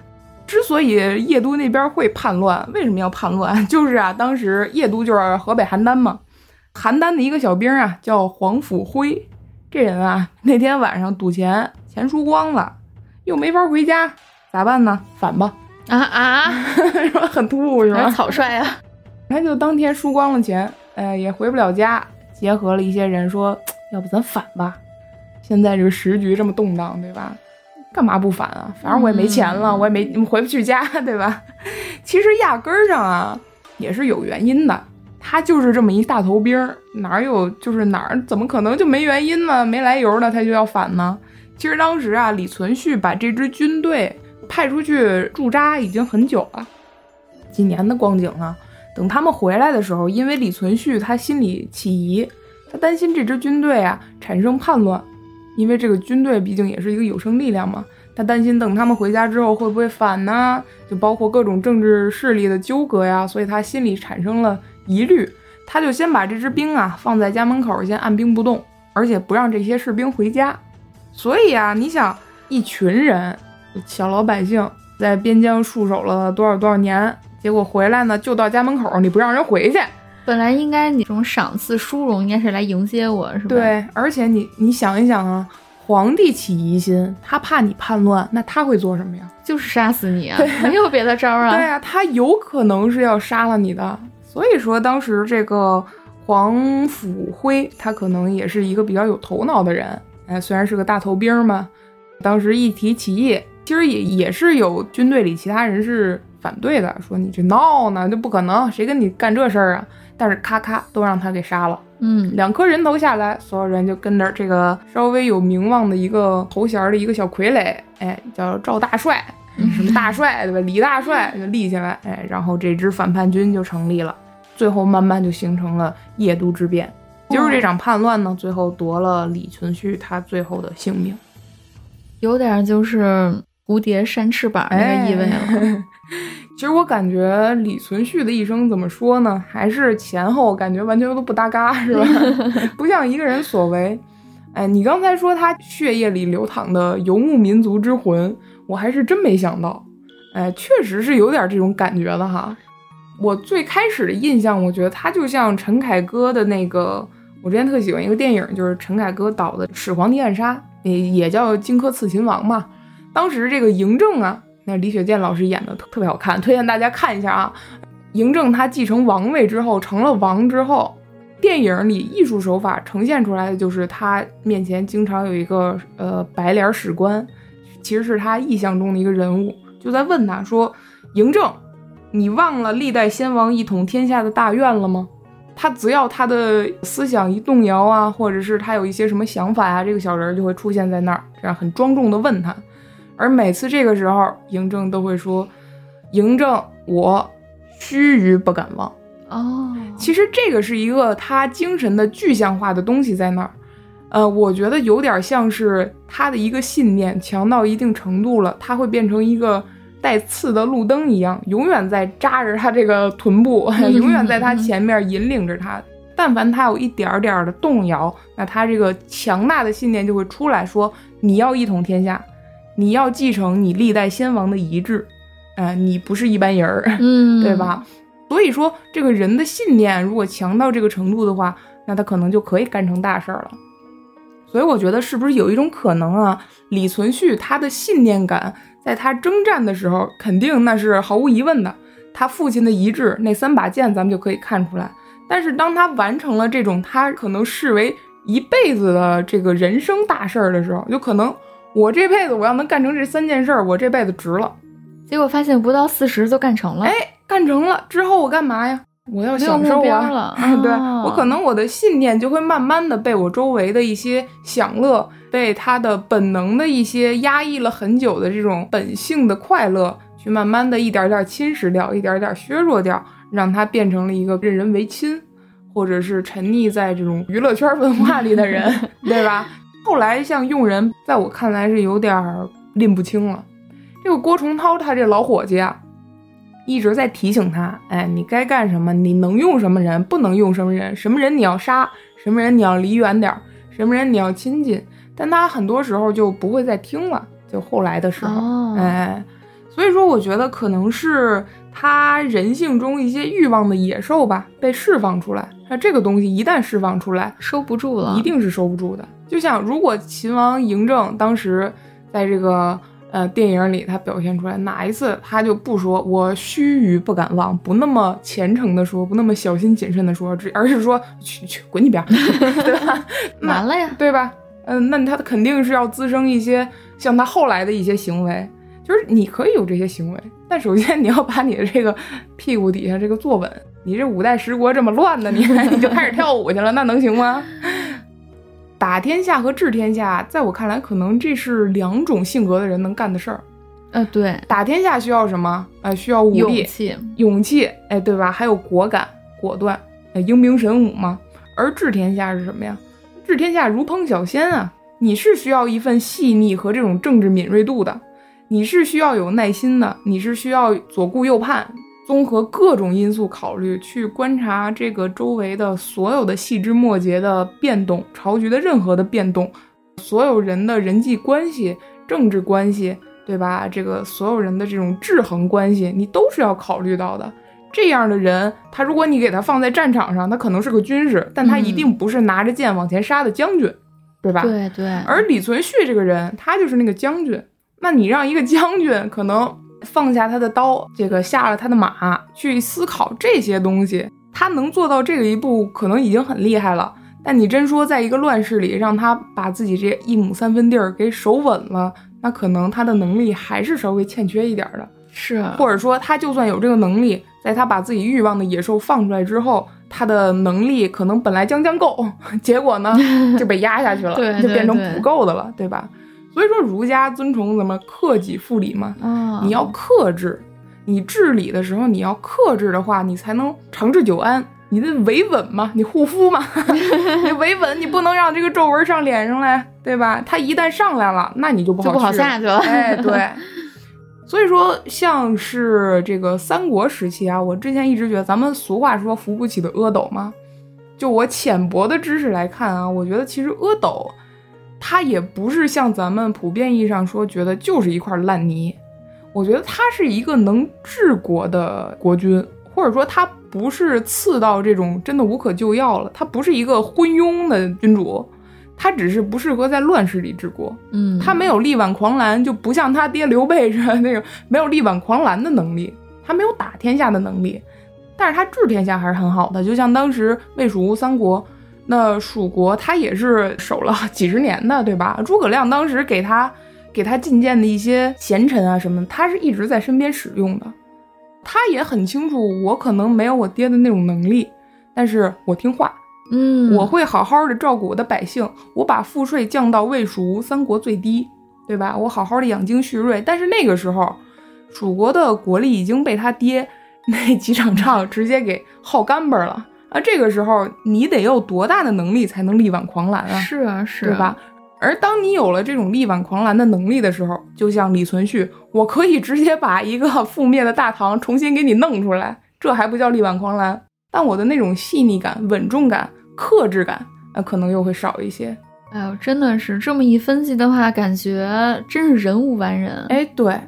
之所以夜都那边会叛乱，为什么要叛乱？就是啊，当时夜都就是河北邯郸嘛，邯郸的一个小兵啊，叫黄甫辉，这人啊，那天晚上赌钱，钱输光了，又没法回家，咋办呢？反吧！啊 啊，很突兀是吧？草率啊！他就当天输光了钱，哎，也回不了家，结合了一些人说，要不咱反吧？现在这个时局这么动荡，对吧？干嘛不反啊？反正我也没钱了，我也没回不去家，对吧？其实压根儿上啊，也是有原因的。他就是这么一大头兵，哪有就是哪儿怎么可能就没原因呢？没来由的他就要反呢？其实当时啊，李存勖把这支军队派出去驻扎已经很久了，几年的光景啊。等他们回来的时候，因为李存勖他心里起疑，他担心这支军队啊产生叛乱。因为这个军队毕竟也是一个有生力量嘛，他担心等他们回家之后会不会反呢？就包括各种政治势力的纠葛呀，所以他心里产生了疑虑，他就先把这支兵啊放在家门口，先按兵不动，而且不让这些士兵回家。所以啊，你想一群人小老百姓在边疆戍守了多少多少年，结果回来呢就到家门口，你不让人回去。本来应该你这种赏赐殊荣应该是来迎接我，是吧？对，而且你你想一想啊，皇帝起疑心，他怕你叛乱，那他会做什么呀？就是杀死你啊，没有别的招啊。对啊，他有可能是要杀了你的。所以说，当时这个黄甫辉，他可能也是一个比较有头脑的人。哎，虽然是个大头兵嘛，当时一提起义，其实也也是有军队里其他人是反对的，说你这闹呢，就不可能，谁跟你干这事儿啊？但是咔咔都让他给杀了，嗯，两颗人头下来，所有人就跟着这个稍微有名望的一个头衔的一个小傀儡，哎，叫赵大帅，什么大帅对吧？李大帅就立起来，哎，然后这支反叛军就成立了，最后慢慢就形成了邺都之变。就是这场叛乱呢，最后夺了李存勖他最后的性命，有点就是蝴蝶扇翅膀那个意味了。其实我感觉李存勖的一生怎么说呢？还是前后感觉完全都不搭嘎，是吧？不像一个人所为。哎，你刚才说他血液里流淌的游牧民族之魂，我还是真没想到。哎，确实是有点这种感觉的哈。我最开始的印象，我觉得他就像陈凯歌的那个，我之前特喜欢一个电影，就是陈凯歌导的《始皇帝暗杀》，也也叫《荆轲刺秦王》嘛。当时这个嬴政啊。那李雪健老师演的特特别好看，推荐大家看一下啊。嬴政他继承王位之后，成了王之后，电影里艺术手法呈现出来的就是他面前经常有一个呃白脸史官，其实是他意象中的一个人物，就在问他说：“嬴政，你忘了历代先王一统天下的大愿了吗？”他只要他的思想一动摇啊，或者是他有一些什么想法啊，这个小人就会出现在那儿，这样很庄重的问他。而每次这个时候，嬴政都会说：“嬴政，我须臾不敢忘。”哦，其实这个是一个他精神的具象化的东西在那儿。呃，我觉得有点像是他的一个信念强到一定程度了，他会变成一个带刺的路灯一样，永远在扎着他这个臀部，永远在他前面引领着他。但凡他有一点点的动摇，那他这个强大的信念就会出来说：“你要一统天下。”你要继承你历代先王的遗志，哎，你不是一般人儿，嗯，对吧？所以说，这个人的信念如果强到这个程度的话，那他可能就可以干成大事儿了。所以我觉得，是不是有一种可能啊？李存勖他的信念感，在他征战的时候，肯定那是毫无疑问的。他父亲的遗志那三把剑，咱们就可以看出来。但是当他完成了这种他可能视为一辈子的这个人生大事儿的时候，就可能。我这辈子我要能干成这三件事儿，我这辈子值了。结果发现不到四十就干成了。哎，干成了之后我干嘛呀？我要享受 啊！对我可能我的信念就会慢慢的被我周围的一些享乐，被他的本能的一些压抑了很久的这种本性的快乐，去慢慢的一点点侵蚀掉，一点点削弱掉，让他变成了一个任人唯亲，或者是沉溺在这种娱乐圈文化里的人，对吧？后来像用人，在我看来是有点拎不清了。这个郭崇韬他这老伙计啊，一直在提醒他，哎，你该干什么？你能用什么人？不能用什么人？什么人你要杀？什么人你要离远点儿？什么人你要亲近？但他很多时候就不会再听了。就后来的时候，哎，所以说我觉得可能是他人性中一些欲望的野兽吧，被释放出来。那这个东西一旦释放出来，收不住了，一定是收不住的。就像如果秦王嬴政当时在这个呃电影里他表现出来，哪一次他就不说我须臾不敢忘，不那么虔诚的说，不那么小心谨慎的说，而是说去去滚一边，对吧？完了呀，对吧？嗯，那他肯定是要滋生一些像他后来的一些行为，就是你可以有这些行为，但首先你要把你的这个屁股底下这个坐稳。你这五代十国这么乱呢，你你就开始跳舞去了，那能行吗？打天下和治天下，在我看来，可能这是两种性格的人能干的事儿。呃，对，打天下需要什么？呃，需要武力、勇气、勇气，哎，对吧？还有果敢、果断，哎，英明神武嘛。而治天下是什么呀？治天下如烹小鲜啊！你是需要一份细腻和这种政治敏锐度的，你是需要有耐心的，你是需要左顾右盼。综合各种因素考虑，去观察这个周围的所有的细枝末节的变动，朝局的任何的变动，所有人的人际关系、政治关系，对吧？这个所有人的这种制衡关系，你都是要考虑到的。这样的人，他如果你给他放在战场上，他可能是个军事，但他一定不是拿着剑往前杀的将军，对吧？对对。而李存勖这个人，他就是那个将军。那你让一个将军可能。放下他的刀，这个下了他的马，去思考这些东西，他能做到这个一步，可能已经很厉害了。但你真说在一个乱世里，让他把自己这一亩三分地儿给守稳了，那可能他的能力还是稍微欠缺一点的。是，啊或者说他就算有这个能力，在他把自己欲望的野兽放出来之后，他的能力可能本来将将够，结果呢 就被压下去了，就变成不够的了，对吧？所以说，儒家尊崇怎么克己复礼嘛？啊，你要克制，你治理的时候你要克制的话，你才能长治久安。你得维稳嘛，你护肤嘛，你维稳，你不能让这个皱纹上脸上来，对吧？它一旦上来了，那你就不好不好下去了。哎，对。所以说，像是这个三国时期啊，我之前一直觉得，咱们俗话说扶不起的阿斗嘛。就我浅薄的知识来看啊，我觉得其实阿斗。他也不是像咱们普遍意义上说，觉得就是一块烂泥。我觉得他是一个能治国的国君，或者说他不是次到这种真的无可救药了。他不是一个昏庸的君主，他只是不适合在乱世里治国。嗯，他没有力挽狂澜，就不像他爹刘备似的那种没有力挽狂澜的能力，他没有打天下的能力，但是他治天下还是很好的。就像当时魏蜀吴三国。那蜀国他也是守了 几十年的，对吧？诸葛亮当时给他给他进谏的一些贤臣啊什么，他是一直在身边使用的。他也很清楚，我可能没有我爹的那种能力，但是我听话，嗯，我会好好的照顾我的百姓，我把赋税降到魏蜀吴三国最低，对吧？我好好的养精蓄锐。但是那个时候，蜀国的国力已经被他爹 那几场仗直接给耗干巴了。啊，这个时候你得有多大的能力才能力挽狂澜啊？是啊，是，对吧？而当你有了这种力挽狂澜的能力的时候，就像李存勖，我可以直接把一个 覆灭的大唐重新给你弄出来，这还不叫力挽狂澜？但我的那种细腻感、稳重感、克制感，那可能又会少一些。哎呦，真的是这么一分析的话，感觉真是人无完人。哎，对，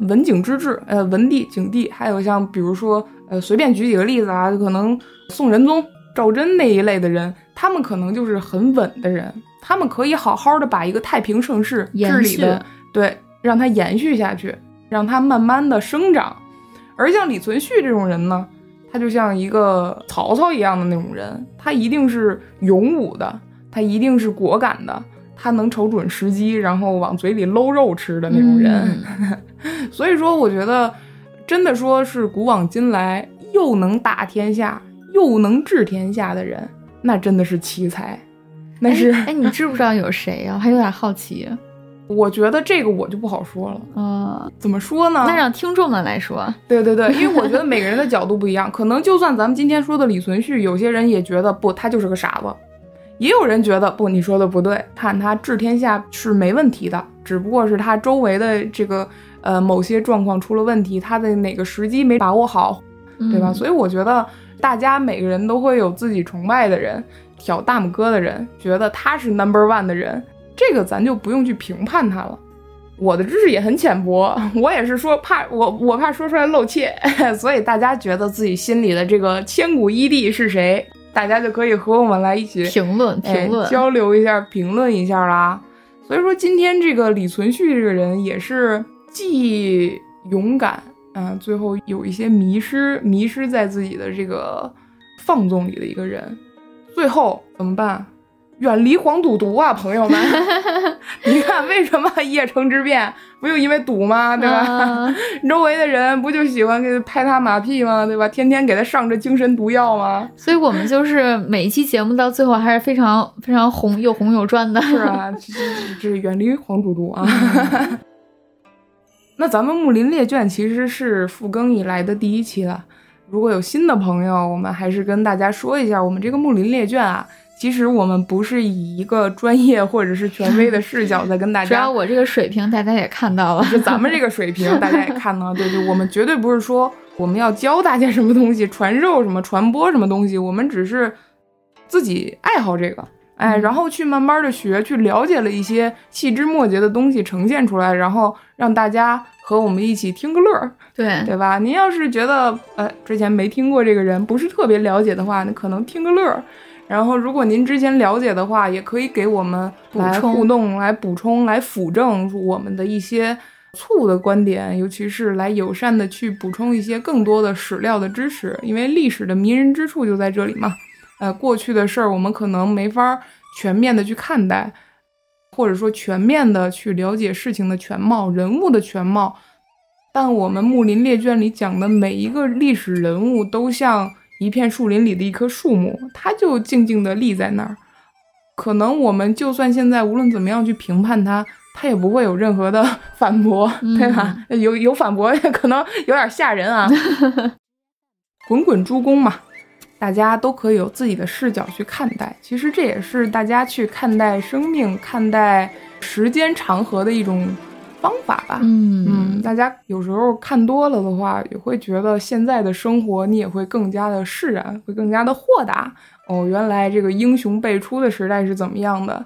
文景之治，呃，文帝、景帝，还有像比如说，呃，随便举几个例子啊，就可能。宋仁宗、赵祯那一类的人，他们可能就是很稳的人，他们可以好好的把一个太平盛世治理的，对，让它延续下去，让它慢慢的生长。而像李存勖这种人呢，他就像一个曹操一样的那种人，他一定是勇武的，他一定是果敢的，他能瞅准时机，然后往嘴里搂肉吃的那种人。所以说，我觉得真的说是古往今来又能打天下。又能治天下的人，那真的是奇才。那是哎，你知不知道有谁呀？还有点好奇。我觉得这个我就不好说了。嗯，怎么说呢？那让听众们来说，对对对，因为我觉得每个人的角度不一样，可能就算咱们今天说的李存勖，有些人也觉得不，他就是个傻子。也有人觉得不，你说的不对，看他治天下是没问题的，只不过是他周围的这个呃某些状况出了问题，他的哪个时机没把握好，对吧？嗯所以我觉得大家每个人都会有自己崇拜的人，挑大拇哥的人，觉得他是 number one 的人，这个咱就不用去评判他了。我的知识也很浅薄，我也是说怕我我怕说出来露怯，所以大家觉得自己心里的这个千古一帝是谁，大家就可以和我们来一起评论哎评论，交流一下，评论一下啦。所以说，今天这个李存勖这个人也是既勇敢，嗯、最后有一些迷失，迷失在自己的这个放纵里的一个人。最后怎么办？远离黄赌毒啊，朋友们！你看，为什么邺城之变不就因为赌吗？对吧？啊 周围的人不就喜欢给他拍他马屁吗？对吧？天天给他上这精神毒药吗？所以我们就是每一期节目到最后还是非常非常红又红又赚的。是啊，这这这远离黄赌毒啊。那咱们《木林列卷》其实是复更以来的第一期了。如果有新的朋友，我们还是跟大家说一下，我们这个《木林列卷》啊，其实我们不是以一个专业或者是权威的视角在跟大家 主要我这个水平大家也看到了，就咱们这个水平，大家也看到，对对，我们绝对不是说我们要教大家什么东西，传授什么、传播什么东西，我们只是自己爱好这个，哎，然后去慢慢的学，去了解了一些细枝末节的东西呈现出来，然后让大家和我们一起听个乐儿，对对吧？您要是觉得呃之前没听过这个人，不是特别了解的话，那可能听个乐儿。然后，如果您之前了解的话，也可以给我们来补充互动、来补充、来辅证我们的一些错误的观点，尤其是来友善的去补充一些更多的史料的知识，因为历史的迷人之处就在这里嘛。呃，过去的事儿我们可能没法全面的去看待，或者说全面的去了解事情的全貌、人物的全貌。但我们《木林列卷》里讲的每一个历史人物，都像一片树林里的一棵树木，它就静静地立在那儿。可能我们就算现在无论怎么样去评判它，它也不会有任何的 反驳，对吧？有有反驳，可能有点吓人啊。滚滚诸公嘛，大家都可以有自己的视角去看待。其实这也是大家去看待生命、看待时间长河的一种方法吧。嗯嗯，大家有时候看多了的话，也会觉得现在的生活你也会更加的释然，会更加的豁达。哦，原来这个英雄辈出的时代是怎么样的？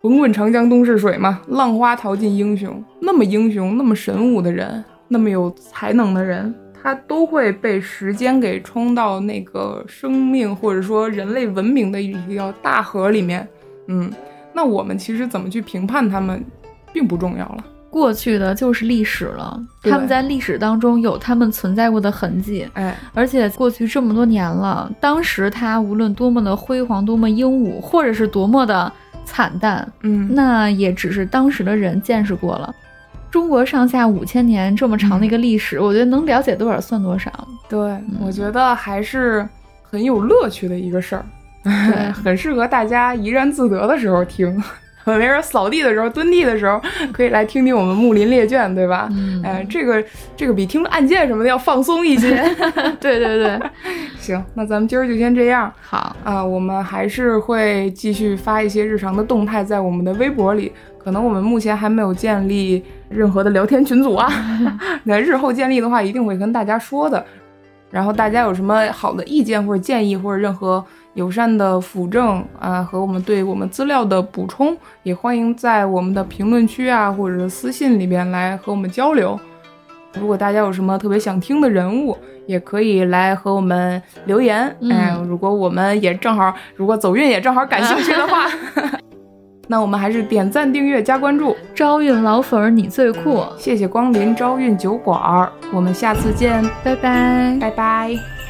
滚滚长江东逝水嘛，浪花淘尽英雄。那么英雄、那么神武的人，那么有才能的人，他都会被时间给冲到那个生命或者说人类文明的一条大河里面。嗯，那我们其实怎么去评判他们，并不重要了。过去的就是历史了，对他们在历史当中有他们存在过的痕迹，哎，而且过去这么多年了，当时他无论多么的辉煌，多么英武，或者是多么的惨淡，嗯，那也只是当时的人见识过了。中国上下五千年这么长的一个历史，我觉得能了解多少算多少。对，我觉得还是很有乐趣的一个事儿，对 很适合大家怡然自得的时候听。没准扫地的时候、蹲地的时候，可以来听听我们《木林列卷》，对吧？嗯哎，这个这个比听案件什么的要放松一些。对对对，行，那咱们今儿就先这样好，啊、我们还是会继续发一些日常的动态在我们的微博里。可能我们目前还没有建立任何的聊天群组啊，那日后建立的话，一定会跟大家说的。然后大家有什么好的意见或者建议，或者任何友善的辅证啊，和我们对我们资料的补充，也欢迎在我们的评论区啊，或者是私信里边来和我们交流。如果大家有什么特别想听的人物，也可以来和我们留言。嗯哎，如果我们也正好，如果走运也正好感兴趣的话，那我们还是点赞、订阅、加关注。招运老粉儿你最酷，谢谢光临招运酒馆儿，我们下次见，拜拜。拜拜。